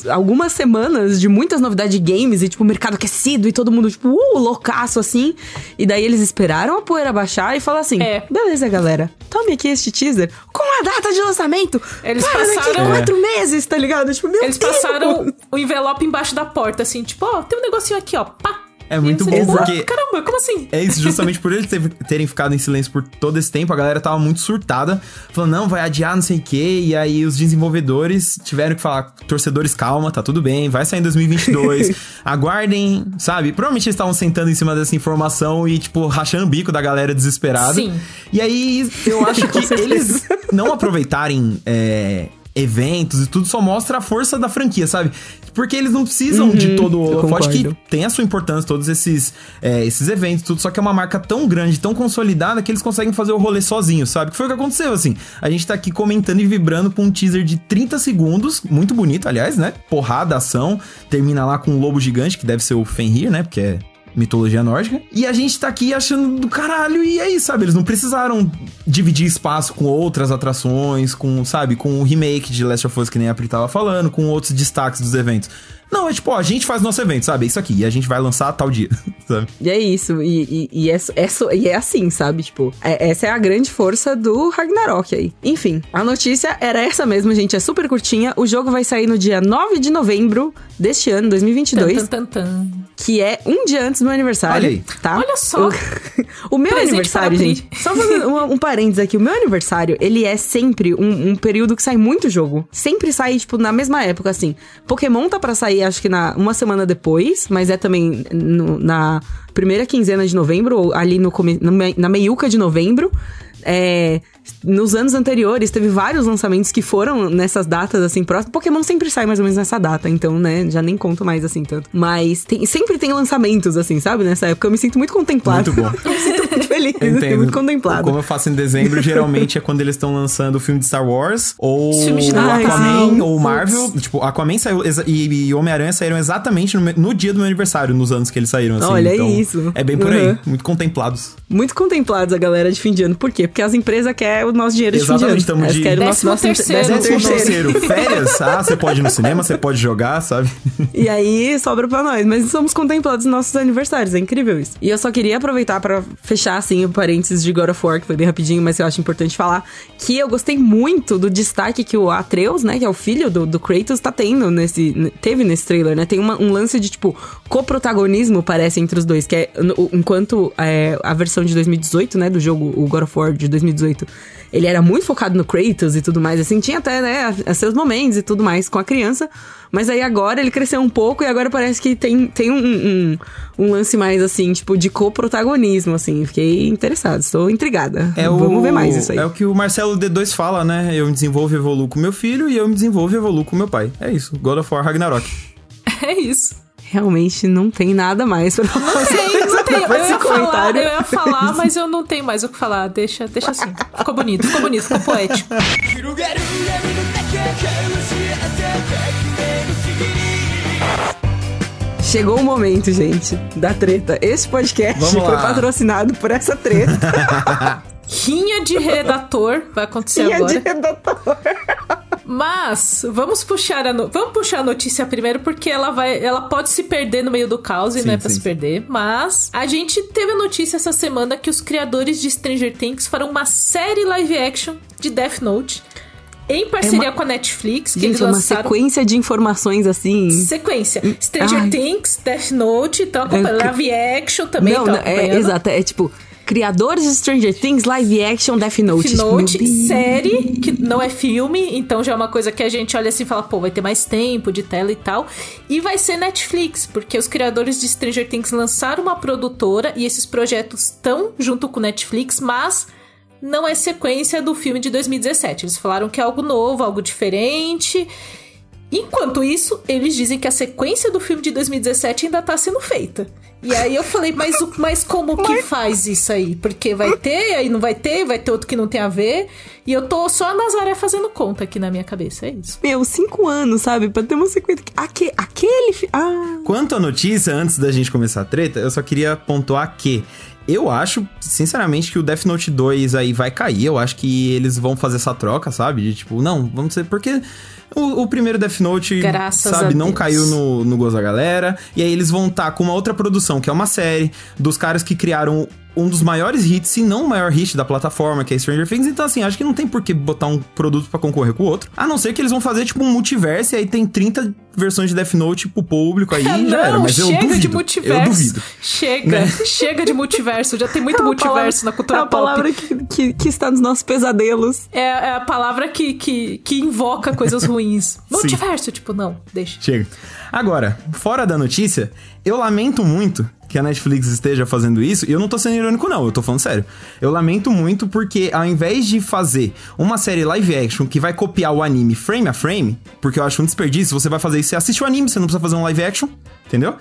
algumas semanas de muitas novidades de games e, tipo, mercado aquecido e todo mundo, tipo, uh, loucaço assim. E daí eles esperaram a poeira baixar e falaram assim: É. beleza, galera, tome aqui este teaser com a data de lançamento. Eles para daqui passaram- quatro meses, tá ligado? Tipo, meu Eles Deus! passaram o envelope embaixo da porta, assim, tipo, ó, tem um negocinho aqui, ó, pá. É muito bom, tipo, porque- Caramba, como assim? É isso, justamente por eles ter- terem ficado em silêncio por todo esse tempo, a galera tava muito surtada, falando, não, vai adiar não sei o quê, e aí os desenvolvedores tiveram que falar, torcedores, calma, tá tudo bem, vai sair em 2022, aguardem, sabe? Provavelmente eles estavam sentando em cima dessa informação e, tipo, rachando o bico da galera desesperada. Sim. E aí, eu acho que eles não aproveitarem é, eventos e tudo só mostra a força da franquia, sabe? Porque eles não precisam de todo o eu holofote que tem a sua importância, todos esses, é, esses eventos, tudo, só que é uma marca tão grande, tão consolidada, que eles conseguem fazer o rolê sozinhos, sabe? Que foi o que aconteceu, assim. A gente tá aqui comentando e vibrando com um teaser de 30 segundos, muito bonito, aliás, né? Porrada, ação, termina lá com um lobo gigante, que deve ser o Fenrir, né? Porque é mitologia nórdica. E a gente tá aqui achando do caralho, e é isso, sabe? Eles não precisaram dividir espaço com outras atrações, com, sabe, com o remake de Last of Us, que nem a Pri tava falando, com outros destaques dos eventos. Não, é tipo, ó, a gente faz nosso evento, sabe? É isso aqui, e a gente vai lançar tal dia, sabe? E é isso, e, e, e é, é e é assim, sabe? Tipo, é- essa é a grande força do Ragnarok aí. Enfim, a notícia era essa mesmo, gente, é super curtinha. O jogo vai sair no dia 9 de novembro deste ano, 2022, Tan, tan, tan, tan. que é um dia antes do meu aniversário. Olha aí. Tá? Olha só. O, o meu Presente aniversário, gente. Só fazendo um, um parênteses aqui. O meu aniversário, ele é sempre um, um período que sai muito jogo. Sempre sai, tipo, na mesma época, assim. Pokémon tá pra sair, acho que na, uma semana depois, mas é também no- na primeira quinzena de novembro, ou ali no, na meiuca de novembro. É, nos anos anteriores, teve vários lançamentos que foram nessas datas, assim, próximas. Pokémon sempre sai mais ou menos nessa data, então, né, já nem conto mais, assim, tanto. Mas tem- sempre tem lançamentos, assim, sabe? Nessa época eu me sinto muito contemplado. Muito bom. eu me sinto muito feliz, Entendo. muito contemplado. Como eu faço em dezembro, geralmente é quando eles estão lançando o filme de Star Wars, ou o. Aquaman, ou o Putz. Marvel. Tipo, Aquaman saiu e, e Homem-Aranha saíram exatamente no, no dia do meu aniversário, nos anos que eles saíram, assim. Olha então, isso. É bem por aí. Uhum. Muito contemplados. Muito contemplados a galera de fim de ano. Por quê? Porque as empresas querem o nosso dinheiro de fim de ano. Exatamente, Elas de- querem o nosso, terceiro. décimo Décimo terceiro. terceiro, férias. Ah, você pode ir no cinema, você pode jogar, sabe? E aí sobra pra nós. Mas somos contemplados nos nossos aniversários. É incrível isso. E eu só queria aproveitar pra fechar, assim, o parênteses de God of War, que foi bem rapidinho, mas eu acho importante falar. Que eu gostei muito do destaque que o Atreus, né, que é o filho do, do Kratos, tá tendo nesse. Teve nesse trailer, né? Tem uma- um lance de, tipo, coprotagonismo, parece, entre os dois. Que é no- enquanto é, a versão de 2018, né, do jogo, o God of War de 2018. Ele era muito focado no Kratos e tudo mais, assim, tinha até, né, seus momentos e tudo mais com a criança. Mas aí agora ele cresceu um pouco e agora parece que tem, tem um, um, um lance mais, assim, tipo, de coprotagonismo, assim. Fiquei interessado, estou intrigada. Vamos ver mais isso aí. É o que o Marcelo D2 fala, né? Eu me desenvolvo e evoluo com meu filho e eu me desenvolvo e evoluo com meu pai. É isso. God of War Ragnarok. É isso. Realmente não tem nada mais pra falar. Tem, não tem. Eu ia, falar, eu ia falar, mas eu não tenho mais o que falar. Deixa, deixa assim. Ficou bonito, ficou bonito, ficou poético. Chegou o momento, gente, da treta. Esse podcast Vamos foi lá. patrocinado por essa treta. Rinha de redator vai acontecer Tinha agora. de redator. Mas vamos puxar a no- vamos puxar a notícia primeiro porque ela vai, ela pode se perder no meio do caos e Sim, não é pra sim, se perder. Mas a gente teve a notícia essa semana que os criadores de Stranger Things farão uma série live action de Death Note em parceria com a Netflix, que Gente, eles é uma lançaram sequência de informações assim. sequência. Stranger Ai. Things, Death Note, então acompanhando. É, Live action também não, não, é exato. É tipo, criadores de Stranger Things, live action, Death Note. Death Note, série, que não é filme, então já é uma coisa que a gente olha assim e fala, pô, vai ter mais tempo de tela e tal. E vai ser Netflix, porque os criadores de Stranger Things lançaram uma produtora e esses projetos estão junto com Netflix, mas não é sequência do filme de 2017. Eles falaram que é algo novo, algo diferente. Enquanto isso, eles dizem que a sequência do filme de 2017 ainda tá sendo feita. E aí eu falei, mas, o- mas como que faz isso aí? Porque vai ter, aí não vai ter, vai ter outro que não tem a ver. E eu tô só a Nazaré fazendo conta aqui na minha cabeça, é isso. Meu, cinco anos, sabe? Pra ter uma sequência. Aque, aquele. Ah. Quanto à notícia, antes da gente começar a treta, eu só queria pontuar que eu acho, sinceramente, que o Death Note 2 aí vai cair. Eu acho que eles vão fazer essa troca, sabe? De tipo, não, vamos ser. Porque o, o primeiro Death Note, Graças sabe, não Deus. caiu no, no gozo da galera. E aí eles vão estar com uma outra produção, que é uma série, dos caras que criaram um dos maiores hits, se não o maior hit da plataforma, que é Stranger Things. Então, assim, acho que não tem por que botar um produto pra concorrer com o outro. A não ser que eles vão fazer, tipo, um multiverso e aí tem 30 versões de Death Note pro público aí Ah, já era. não, Mas eu chega duvido. de multiverso. Eu duvido. Chega, Né? chega de multiverso. Já tem muito É multiverso palavra- na cultura É a pop. palavra que, que, que está nos nossos pesadelos. É, é a palavra que, que, que invoca coisas ruins. Multiverso, tipo, não, deixa. Chega. Agora, fora da notícia, eu lamento muito que a Netflix esteja fazendo isso, e eu não tô sendo irônico não, eu tô falando sério. Eu lamento muito porque ao invés de fazer uma série live action que vai copiar o anime frame a frame, porque eu acho um desperdício, você vai fazer isso, você assiste o anime, você não precisa fazer um live action, entendeu?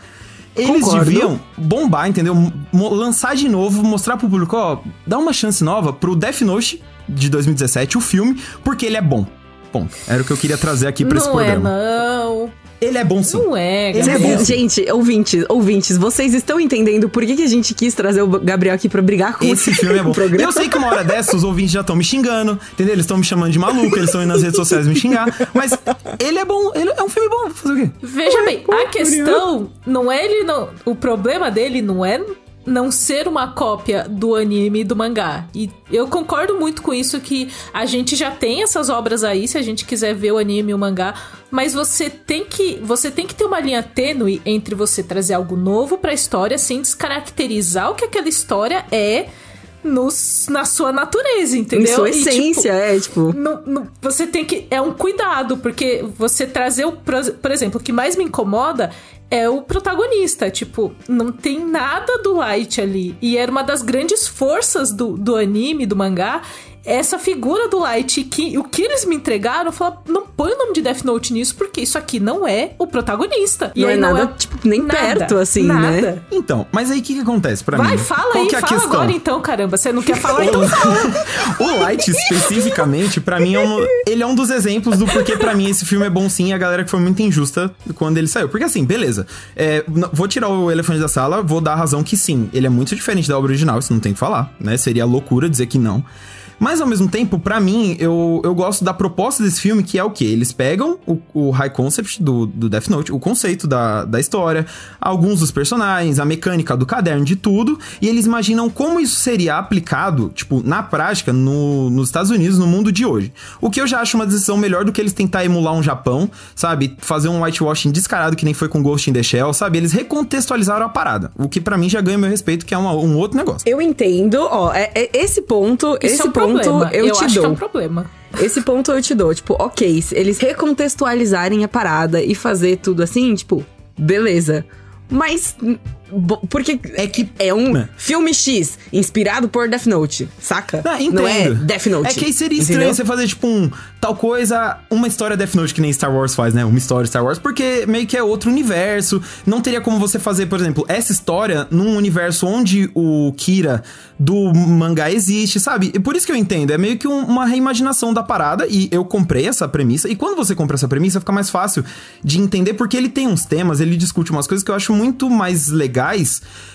Eles Concordo. deviam bombar, entendeu? Mo- lançar de novo, mostrar pro público, ó, dá uma chance nova pro Death Note de 2017, o filme, porque ele é bom. Ponto. Era o que eu queria trazer aqui pra esse Não é, programa. não. Ele é bom sim. Não é, Ele é Gabriel. bom. Gente, ouvintes, ouvintes, vocês estão entendendo por que, que a gente quis trazer o Gabriel aqui pra brigar com Esse filme é bom. programa? eu sei que uma hora dessa os ouvintes já estão me xingando, entendeu? Eles estão me chamando de maluco, eles estão indo nas redes sociais me xingar. Mas ele é bom, ele é um filme bom. Fazer o quê? Veja bem, pô, a questão não é ele não. O problema dele não é não ser uma cópia do anime e do mangá. E eu concordo muito com isso que a gente já tem essas obras aí, se a gente quiser ver o anime e o mangá, mas você tem que você tem que ter uma linha tênue entre você trazer algo novo pra história sem descaracterizar o que aquela história é nos, na sua natureza, Em entendeu? sua E, tipo, essência, é, tipo... não- não- você tem que. É um cuidado, porque você trazer o. Por exemplo, o que mais me incomoda é o protagonista. Tipo, não tem nada do Light ali. E era uma das grandes forças do, do anime, do mangá. Essa figura do Light, que o que eles me entregaram, eu falei, não põe o nome de Death Note nisso, porque isso aqui não é o protagonista. Não é aí nada, tipo, nem perto, assim, né? nada. Então, mas aí o que, que acontece pra mim? Vai, fala Qual aí, que é a fala questão? agora então, caramba. Você não quer falar, então fala. O Light, especificamente, pra mim, é um, ele é um dos exemplos do porquê pra mim esse filme é bom sim e a galera que foi muito injusta quando ele saiu. Porque assim, beleza, é, vou tirar o elefante da sala, vou dar a razão que sim, ele é muito diferente da obra original, isso não tem que falar, né? Seria loucura dizer que não. Mas ao mesmo tempo, pra mim, eu, eu gosto da proposta desse filme, que é o quê? Eles pegam o, o high concept do, do Death Note, o conceito da, da história, alguns dos personagens, a mecânica do caderno, de tudo, e eles imaginam como isso seria aplicado, tipo, na prática, no, nos Estados Unidos, no mundo de hoje. O que eu já acho uma decisão melhor do que eles tentar emular um Japão, sabe? Fazer um whitewashing descarado que nem foi com Ghost in the Shell, sabe? Eles recontextualizaram a parada. O que pra mim já ganha meu respeito, que é uma- um outro negócio. Eu entendo, ó, é, é- esse ponto, Isso esse é um ponto problema. eu, te acho que é dou. um problema. Esse ponto eu te dou. Tipo, ok, se eles recontextualizarem a parada e fazer tudo assim, tipo, beleza. Mas. Porque É que- é um filme X inspirado por Death Note, saca? Ah, entendo. Não é Death Note. É que aí seria estranho entendeu? você fazer, tipo, um tal coisa, uma história Death Note que nem Star Wars faz, né? Uma história Star Wars, porque meio que é outro universo. Não teria como você fazer, por exemplo, essa história num universo onde o Kira do mangá existe, sabe? E por isso que eu entendo, é meio que um- uma reimaginação da parada, e eu comprei essa premissa, e quando você compra essa premissa, fica mais fácil de entender, porque ele tem uns temas, ele discute umas coisas que eu acho muito mais legais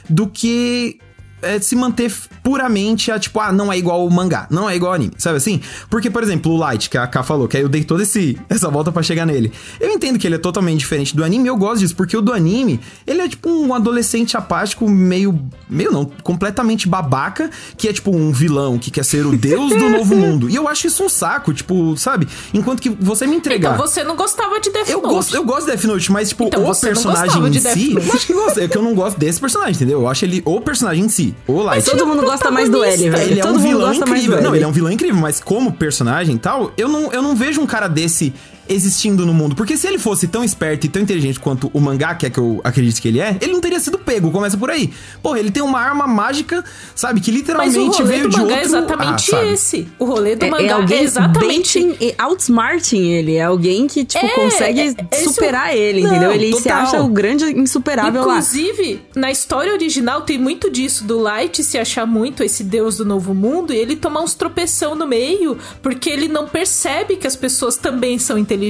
do que é, se manter puramente a tipo, ah, não é igual o mangá, não é igual ao anime, sabe assim? Porque, por exemplo, o Light, que a K falou, que aí eu dei toda esse, essa volta pra chegar nele. Eu entendo que ele é totalmente diferente do anime, eu gosto disso, porque o do anime, ele é tipo um adolescente apático, meio, meio não, completamente babaca, que é tipo um vilão que quer ser o deus do novo mundo. E eu acho isso um saco, tipo, sabe? Enquanto que você me entregar. Então você não gostava de Death Eu Note. gosto, eu gosto de Death Note, mas, tipo, Então o personagem em de si. Note. Eu acho que gosto. É que eu não gosto desse personagem, entendeu? Eu acho ele o personagem em si. O Light. Todo mundo gosta mais do L, velho. Ele é Todo um mundo vilão gosta mais do incrível. L. Não, ele é um vilão incrível, mas como personagem e tal, eu não, eu não vejo um cara desse existindo no mundo. Porque se ele fosse tão esperto e tão inteligente quanto o mangá, que é que eu acredito que ele é, ele não teria sido pego. Começa por aí. Porra, ele tem uma arma mágica, sabe, que literalmente Mas o rolê veio do de mangá outro... é exatamente Ah, esse. O rolê do É, mangá é é, alguém exatamente baiting e outsmarting ele. É alguém que, tipo, É, consegue é- é isso- superar ele, Não, entendeu? Ele se total. acha o grande insuperável lá. Inclusive, na história original tem muito disso, do Light se achar muito esse deus do novo mundo e ele tomar uns tropeção no meio, porque ele não percebe que as pessoas também são inteligentes.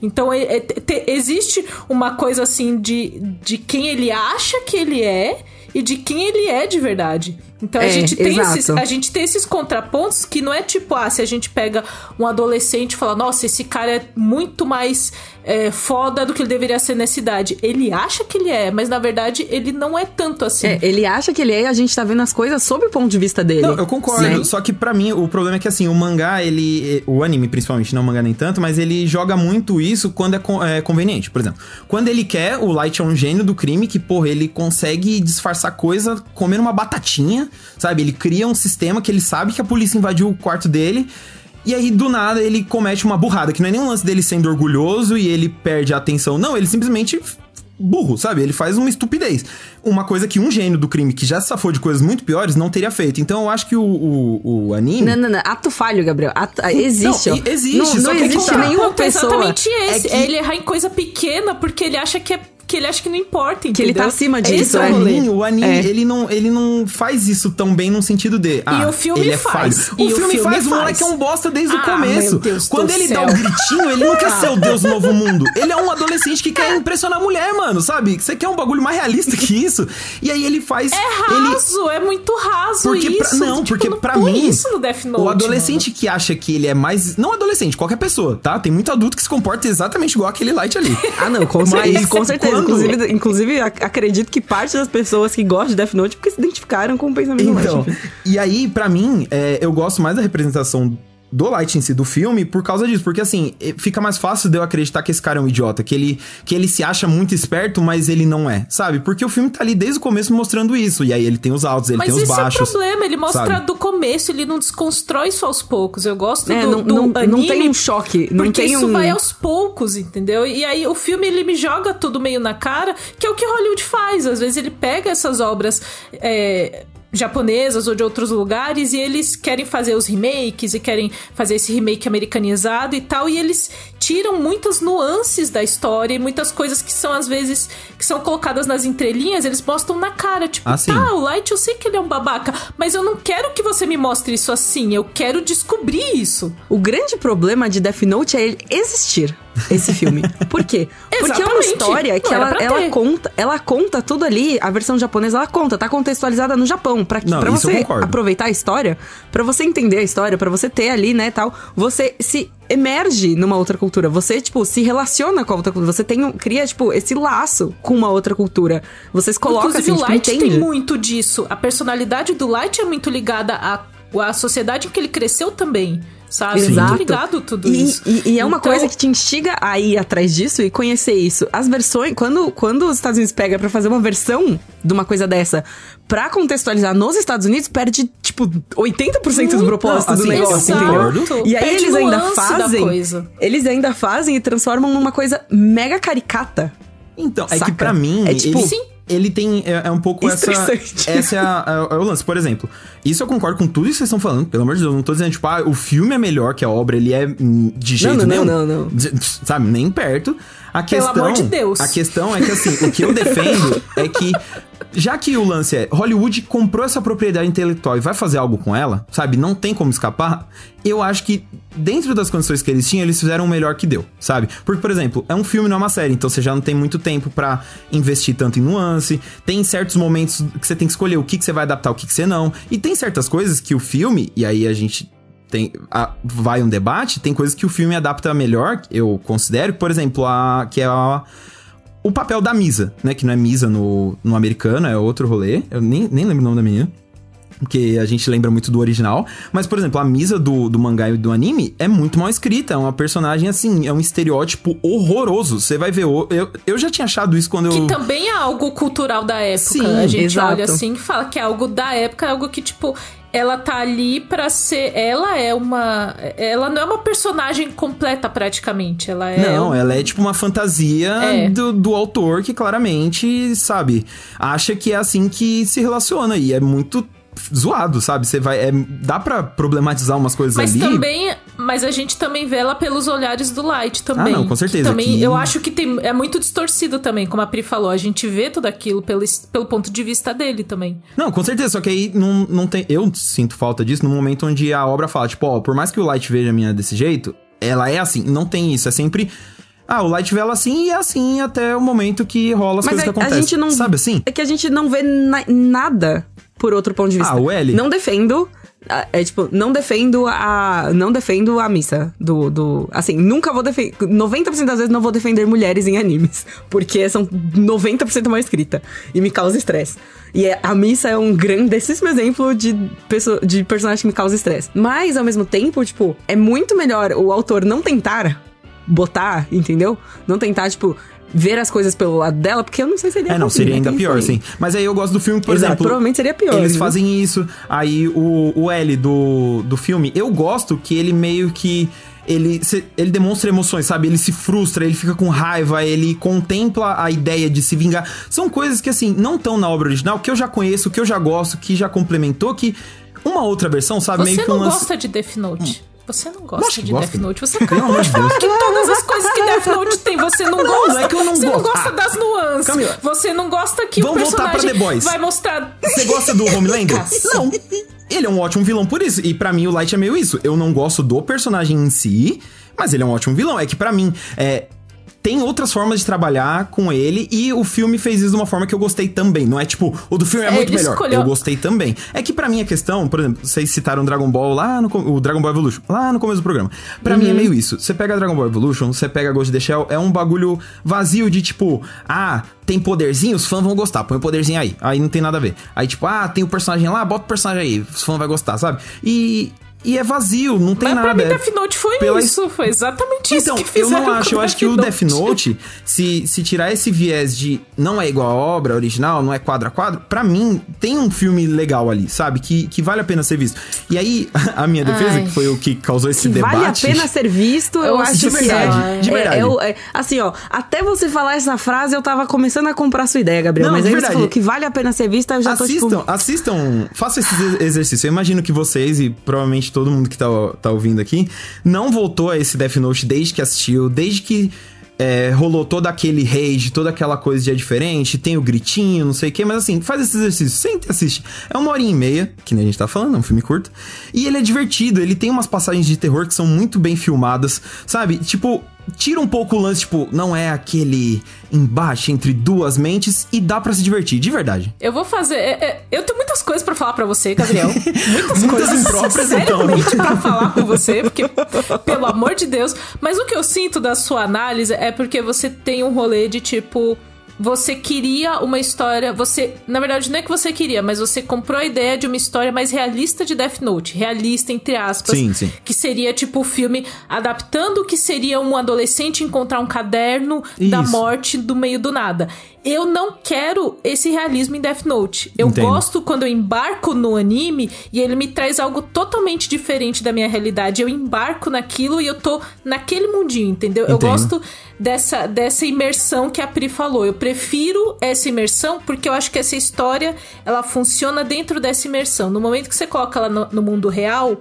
Então, é- é- te- existe uma coisa assim de, de quem ele acha que ele é e de quem ele é de verdade. Então a É, gente tem exato. esses, a gente tem esses contrapontos que não é tipo, ah, se a gente pega um adolescente e fala, nossa, esse cara é muito mais é, foda do que ele deveria ser nessa idade. Ele acha que ele é, mas na verdade ele não é tanto assim. É, ele acha que ele é e a gente tá vendo as coisas sob o ponto de vista dele. Não, eu concordo. Sim. Só que pra mim, o problema é que assim, o mangá, ele. O anime, principalmente, não o mangá nem tanto, mas ele joga muito isso quando é, con- é conveniente. Por exemplo, quando ele quer, o Light é um gênio do crime que, porra, ele consegue disfarçar coisa comendo uma batatinha, sabe? Ele cria um sistema que ele sabe que a polícia invadiu o quarto dele. E aí, do nada, ele comete uma burrada, que não é nem um lance dele sendo orgulhoso e ele perde a atenção. Não, ele simplesmente burro, sabe? Ele faz uma estupidez. Uma coisa que um gênio do crime que já se safou de coisas muito piores não teria feito. Então eu acho que o, o, o anime. Não, não, não. Ato falho, Gabriel. Ato- existe, Não, existe, Não, só não que é que existe tá. nenhuma é pessoa exatamente esse. É que- É ele errar em coisa pequena porque ele acha que é que ele acha que não importa, entendeu? Que ele tá acima Esse disso, é o é. Pra rolê. mim, o anime, É. ele, não, ele não faz isso tão bem num sentido de. Ah, o filme ele é faz. E O o filme, filme faz, o faz. moleque é um bosta desde o Ah, começo. meu Deus Quando do ele céu. dá o gritinho, ele não quer ser o Deus do novo mundo. Ele é um adolescente que quer impressionar a mulher, mano, sabe? Você quer um bagulho mais realista que isso? E aí ele faz. É ele, raso, é muito raso Porque isso. pra, não, Tipo, porque não pra mim, isso no Death Note, o adolescente que acha que ele é mais. Não adolescente, qualquer pessoa, tá? Tem muito adulto que se comporta exatamente igual aquele light ali. Ah, não, com, Mas certeza, com certeza. Inclusive, inclusive, ac- acredito que parte das pessoas que gostam de Death Note porque se identificaram com o pensamento do Então, e aí, pra mim, é, eu gosto mais da representação do Light em si, do filme, por causa disso. Porque, assim, fica mais fácil de eu acreditar que esse cara é um idiota. Que ele, que ele se acha muito esperto, mas ele não é, sabe? Porque o filme tá ali desde o começo mostrando isso. E aí ele tem os altos, ele Mas tem os baixos. é o problema, ele mostra sabe? do começo, ele não desconstrói isso aos poucos. Eu gosto É, do, não, do não, anime, não tem um choque. Não porque tem isso um. vai aos poucos, entendeu? E aí o filme ele me joga tudo meio na cara, que é o que Hollywood faz. Às vezes ele pega essas obras é, japonesas ou de outros lugares e eles querem fazer os remakes e querem fazer esse remake americanizado e tal, e eles tiram muitas nuances da história e muitas coisas que são às vezes que são colocadas nas entrelinhas, eles mostram na cara, tipo, Ah, tá, o Light eu sei que ele é um babaca, mas eu não quero que você me mostre isso assim, eu quero descobrir isso. O grande problema de Death Note é ele existir. Esse filme. Por quê? Porque é uma história que Não ela, ela conta, ela conta tudo ali, a versão japonesa ela conta, tá contextualizada no Japão, pra, Não, pra isso eu você aproveitar a história, pra você entender a história, pra você ter ali, né, tal, você se emerge numa outra cultura, você tipo se relaciona com a outra cultura, você tem um, cria tipo esse laço com uma outra cultura. Você se coloca Inclusive, assim, o tipo, Light entende? tem muito disso. A personalidade do Light é muito ligada à, à sociedade em que ele cresceu também. Sabe? É Exato. muito ligado tudo e, isso. E, e é uma Então, coisa que te instiga a ir atrás disso e conhecer isso. As versões, quando, quando os Estados Unidos pega pra fazer uma versão de uma coisa dessa pra contextualizar nos Estados Unidos, perde, tipo, 80% do Muito. propósito Não, do assim, negócio, concordo. entendeu? E aí Perde eles ainda fazem. coisa. Eles ainda fazem e transformam numa coisa mega caricata. Então, é Saca? que pra mim, É tipo-. Ele tem. É, é um pouco essa. Estressante. Essa é, a- é o lance. Por exemplo, isso eu concordo com tudo isso que vocês estão falando, pelo amor de Deus. Não tô dizendo, tipo, ah, o filme é melhor que a obra, ele é hum, de jeito não, nenhum. não, não. De- sabe, nem perto. A Pelo questão, amor de Deus. A questão é que, assim, o que eu defendo é que. Já que o lance é Hollywood comprou essa propriedade intelectual e vai fazer algo com ela, sabe? Não tem como escapar. Eu acho que, dentro das condições que eles tinham, eles fizeram o melhor que deu, sabe? Porque, por exemplo, é um filme, não é uma série, então você já não tem muito tempo pra investir tanto em nuance. Tem certos momentos que você tem que escolher o que, que você vai adaptar, o que, que você não. E tem certas coisas que o filme, e aí a gente tem a- vai um debate, tem coisas que o filme adapta melhor, eu considero, por exemplo, a que é a o papel da Misa, né, que não é Misa no, no americano, é outro rolê. Eu nem, nem lembro o nome da menina. Porque a gente lembra muito do original. Mas, por exemplo, a Misa do, do mangá e do anime é muito mal escrita. É uma personagem, assim, é um estereótipo horroroso. Você vai ver. Eu, eu já tinha achado isso quando eu. Que também é algo cultural da época. Sim, a gente exato. olha assim e fala que é algo da época, é algo que, tipo, ela tá ali pra ser. Ela é uma. Ela não é uma personagem completa praticamente. Ela é. Não, um- ela é tipo uma fantasia É. do, do autor que claramente, sabe, acha que é assim que se relaciona. E é muito zoado, sabe? Você vai. é- dá pra problematizar umas coisas Mas ali. também, mas a gente também vê ela pelos olhares do Light também. Ah, não, com certeza, Que também, que- eu acho que tem, é muito distorcido também, como a Pri falou. A gente vê tudo aquilo pelo, pelo ponto de vista dele também. Não, com certeza, só que aí não, não tem. Eu sinto falta disso no momento onde a obra fala, tipo, ó, por mais que o Light veja a minha desse jeito, ela é assim. Não tem isso. É sempre. Ah, o Light vê ela assim e é assim até o momento que rola as Mas coisas é- que acontecem. a gente não. Sabe assim? É que a gente não vê na- nada por outro ponto de vista. Ah, o L? Não defendo. É tipo, não defendo a. Não defendo a missa do. do assim, nunca vou defender. 90% das vezes não vou defender mulheres em animes. Porque são 90% mal escrita. E me causa estresse. E é- a missa é um grandíssimo exemplo de, pessoa, de personagem que me causa estresse. Mas, ao mesmo tempo, tipo, é muito melhor o autor não tentar botar, entendeu? Não tentar, tipo, ver as coisas pelo lado dela, porque eu não sei se seria É, não, seria ainda pior, sim. Mas aí eu gosto do filme, por Exato, exemplo. provavelmente seria pior, Eles viu? fazem isso. Aí o, o L do, do filme, eu gosto que ele meio que. Ele, se- ele demonstra emoções, sabe? Ele se frustra, ele fica com raiva, ele contempla a ideia de se vingar. São coisas que, assim, não estão na obra original, que eu já conheço, que eu já gosto, que já complementou, que uma outra versão, sabe? meio Você que não um lance- gosta de Death Note. Você não gosta de gosto. Death Note. Você acabou de falar que todas as coisas que Death Note tem, você não, gosta. não é que eu não você não gosto. gosta Ah. das nuances. Camila, você não gosta que o vamos voltar pra personagem The Boys. vai mostrar... Você gosta do Homelander? Não. Ele é um ótimo vilão por isso. E pra mim o Light é meio isso. Eu não gosto do personagem em si, mas ele é um ótimo vilão. É que pra mim, é, tem outras formas de trabalhar com ele e o filme fez isso de uma forma que eu gostei também. Não é tipo, o do filme é, É, muito melhor. escolheu- Eu gostei também. É que pra mim a questão, por exemplo, vocês citaram Dragon Ball lá no o Dragon Ball Evolution, lá no começo do programa. Pra mim é meio isso. Você pega Dragon Ball Evolution, você pega Ghost in the Shell, é um bagulho vazio de tipo, ah, tem poderzinho, os fãs vão gostar, põe o poderzinho aí. Aí não tem nada a ver. Aí tipo, ah, tem o personagem lá, bota o personagem aí, os fãs vão gostar, sabe? E e é vazio, não tem Mas nada. pra mim, é- Death Note foi pela isso. Foi exatamente isso então, que eu não acho. Eu acho que o Death Note, se, se tirar esse viés de não é igual a obra original, não é quadro a quadro, pra mim, tem um filme legal ali, sabe? Que, que vale a pena ser visto. E aí, a minha defesa, Ai. que foi o que causou esse Que debate. vale a pena ser visto, eu Nossa, acho de que verdade, é. de É, verdade. é o- é- assim, ó, até você falar essa frase, eu tava começando a comprar sua ideia, Gabriel. Não, mas aí você verdade. falou que vale a pena ser vista, eu já tô Assistam, tipo. assistam, façam esse ex- exercício. Eu imagino que vocês e provavelmente todo mundo que tá, tá ouvindo aqui não voltou a esse Death Note desde que assistiu, desde que é, rolou todo aquele rage, toda aquela coisa de é diferente, tem o gritinho, não sei o que, mas assim, faz esse exercício, senta e assiste. É uma horinha e meia, que nem a gente tá falando, é um filme curto, e ele é divertido, ele tem umas passagens de terror que são muito bem filmadas, sabe? Tipo, tira um pouco o lance, tipo, não é aquele embate entre duas mentes e dá pra se divertir, de verdade. Eu vou fazer. é, é, eu tenho muitas coisas pra falar pra você, Gabriel. Muitas, Muitas coisas impróprias, então. seriamente pra falar com você, porque, pelo amor de Deus. Mas o que eu sinto da sua análise é porque você tem um rolê de tipo. Você queria uma história. Você. Na verdade, não é que você queria, mas você comprou a ideia de uma história mais realista de Death Note. Realista, entre aspas. Sim, sim. Que seria, tipo, o filme adaptando o que seria um adolescente encontrar um caderno da Isso. morte do meio do nada. Eu não quero esse realismo em Death Note. Eu Entendo. gosto quando eu embarco no anime e ele me traz algo totalmente diferente da minha realidade. Eu embarco naquilo e eu tô naquele mundinho, entendeu? Eu Entendo. gosto dessa, dessa imersão que a Pri falou. Eu prefiro essa imersão porque eu acho que essa história ela funciona dentro dessa imersão. No momento que você coloca ela no, no mundo real,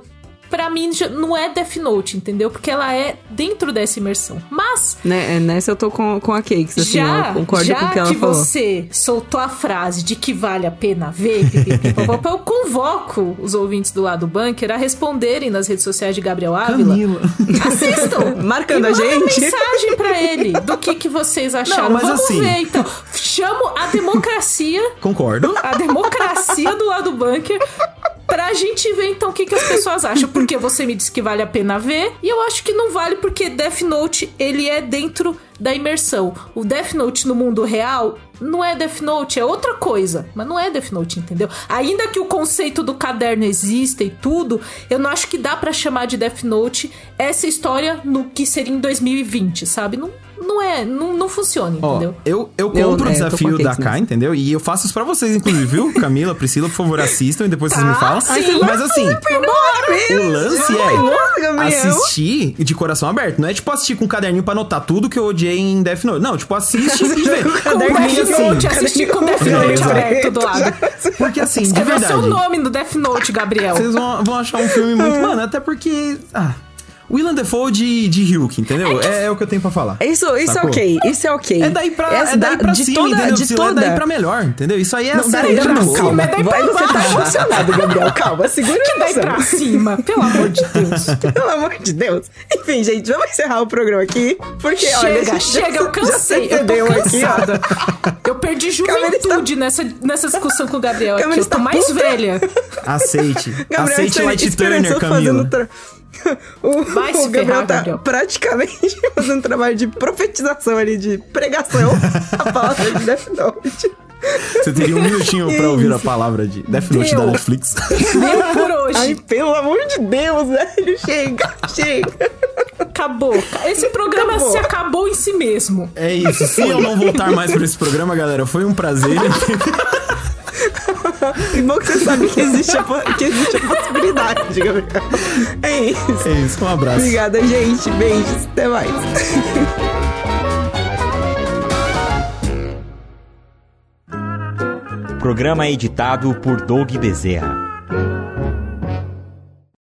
pra mim não é Death Note, entendeu? Porque ela é dentro dessa imersão. Mas Né, nessa eu tô com, com a Cakes, assim, já, eu concordo já com o que ela que falou. você soltou a frase de que vale a pena ver, eu convoco os ouvintes do lado bunker a responderem nas redes sociais de Gabriel Ávila. Camila. Assistam! Marcando e a mandem gente. mensagem pra ele do que, que vocês acharam. Não, mas Vamos assim- ver, então. Chamo a democracia, Concordo. a democracia do lado bunker pra gente ver então o que, que as pessoas acham. Porque você me disse que vale a pena ver, e eu acho que não vale porque Death Note, ele é dentro da imersão. O Death Note no mundo real não é Death Note, é outra coisa. Mas não é Death Note, entendeu? Ainda que o conceito do caderno exista e tudo, eu não acho que dá para chamar de Death Note essa história no que seria em 2020, sabe? Não, não é, não, não funciona, Ó, entendeu? eu, eu Eu- compro é, o eu tô desafio a da K, entendeu? E eu faço isso pra vocês, inclusive, viu? Camila, Priscila, por favor, assistam e depois vocês me falam. sim. Mas assim, o lance é assistir de coração aberto. Não é tipo assistir com um caderninho pra anotar tudo que eu odiei em Death Note. Não, tipo, assiste e vê. O Note, assim, assistir com o Death É, Note exato. aberto do lado. porque assim, de Escreveu seu verdade. nome no Death Note, Gabriel. Vocês vão, vão achar um filme muito. Mano, até porque. Ah. William Defoe de, de Hulk, entendeu? É, é o que eu tenho pra falar. Isso, isso é ok, isso é ok. É daí pra, Essa é daí da- pra de cima, toda, entendeu? de toda... É daí pra melhor, entendeu? Isso aí é Não, daí pra não, bolo. calma. é daí pra você tá emocionado, Gabriel. Calma, segura Que daí emoção. pra cima, pelo amor de Deus. Pelo amor de Deus. Enfim, gente, vamos encerrar o programa aqui. Porque, olha, Chega, já- chega, eu cansei. se Eu tô aqui, cansada. Eu perdi juventude nessa, nessa discussão com o Gabriel aqui. Eu tô mais puta. velha. Aceite. Gabriel Aceite Light esperançoso Turner, Camila. tra- O, Vai o Gabriel ferrar, tá Gabriel. praticamente fazendo um trabalho de profetização ali, de pregação a palavra de Death Note. Você teria um minutinho pra ouvir a Isso. palavra de Death Note Deu. da Netflix. Deu por hoje. Ai, pelo amor de Deus, velho. Chega, chega. Acabou. Esse programa Acabou. se acabou em si mesmo. É isso. Se eu não voltar mais pra esse programa, galera, foi um prazer. Que bom que você sabe que existe a, que existe a possibilidade, Gabriel. É isso. É isso. Um abraço. Obrigada, gente. Beijos. Até mais. Programa editado por Doug Bezerra.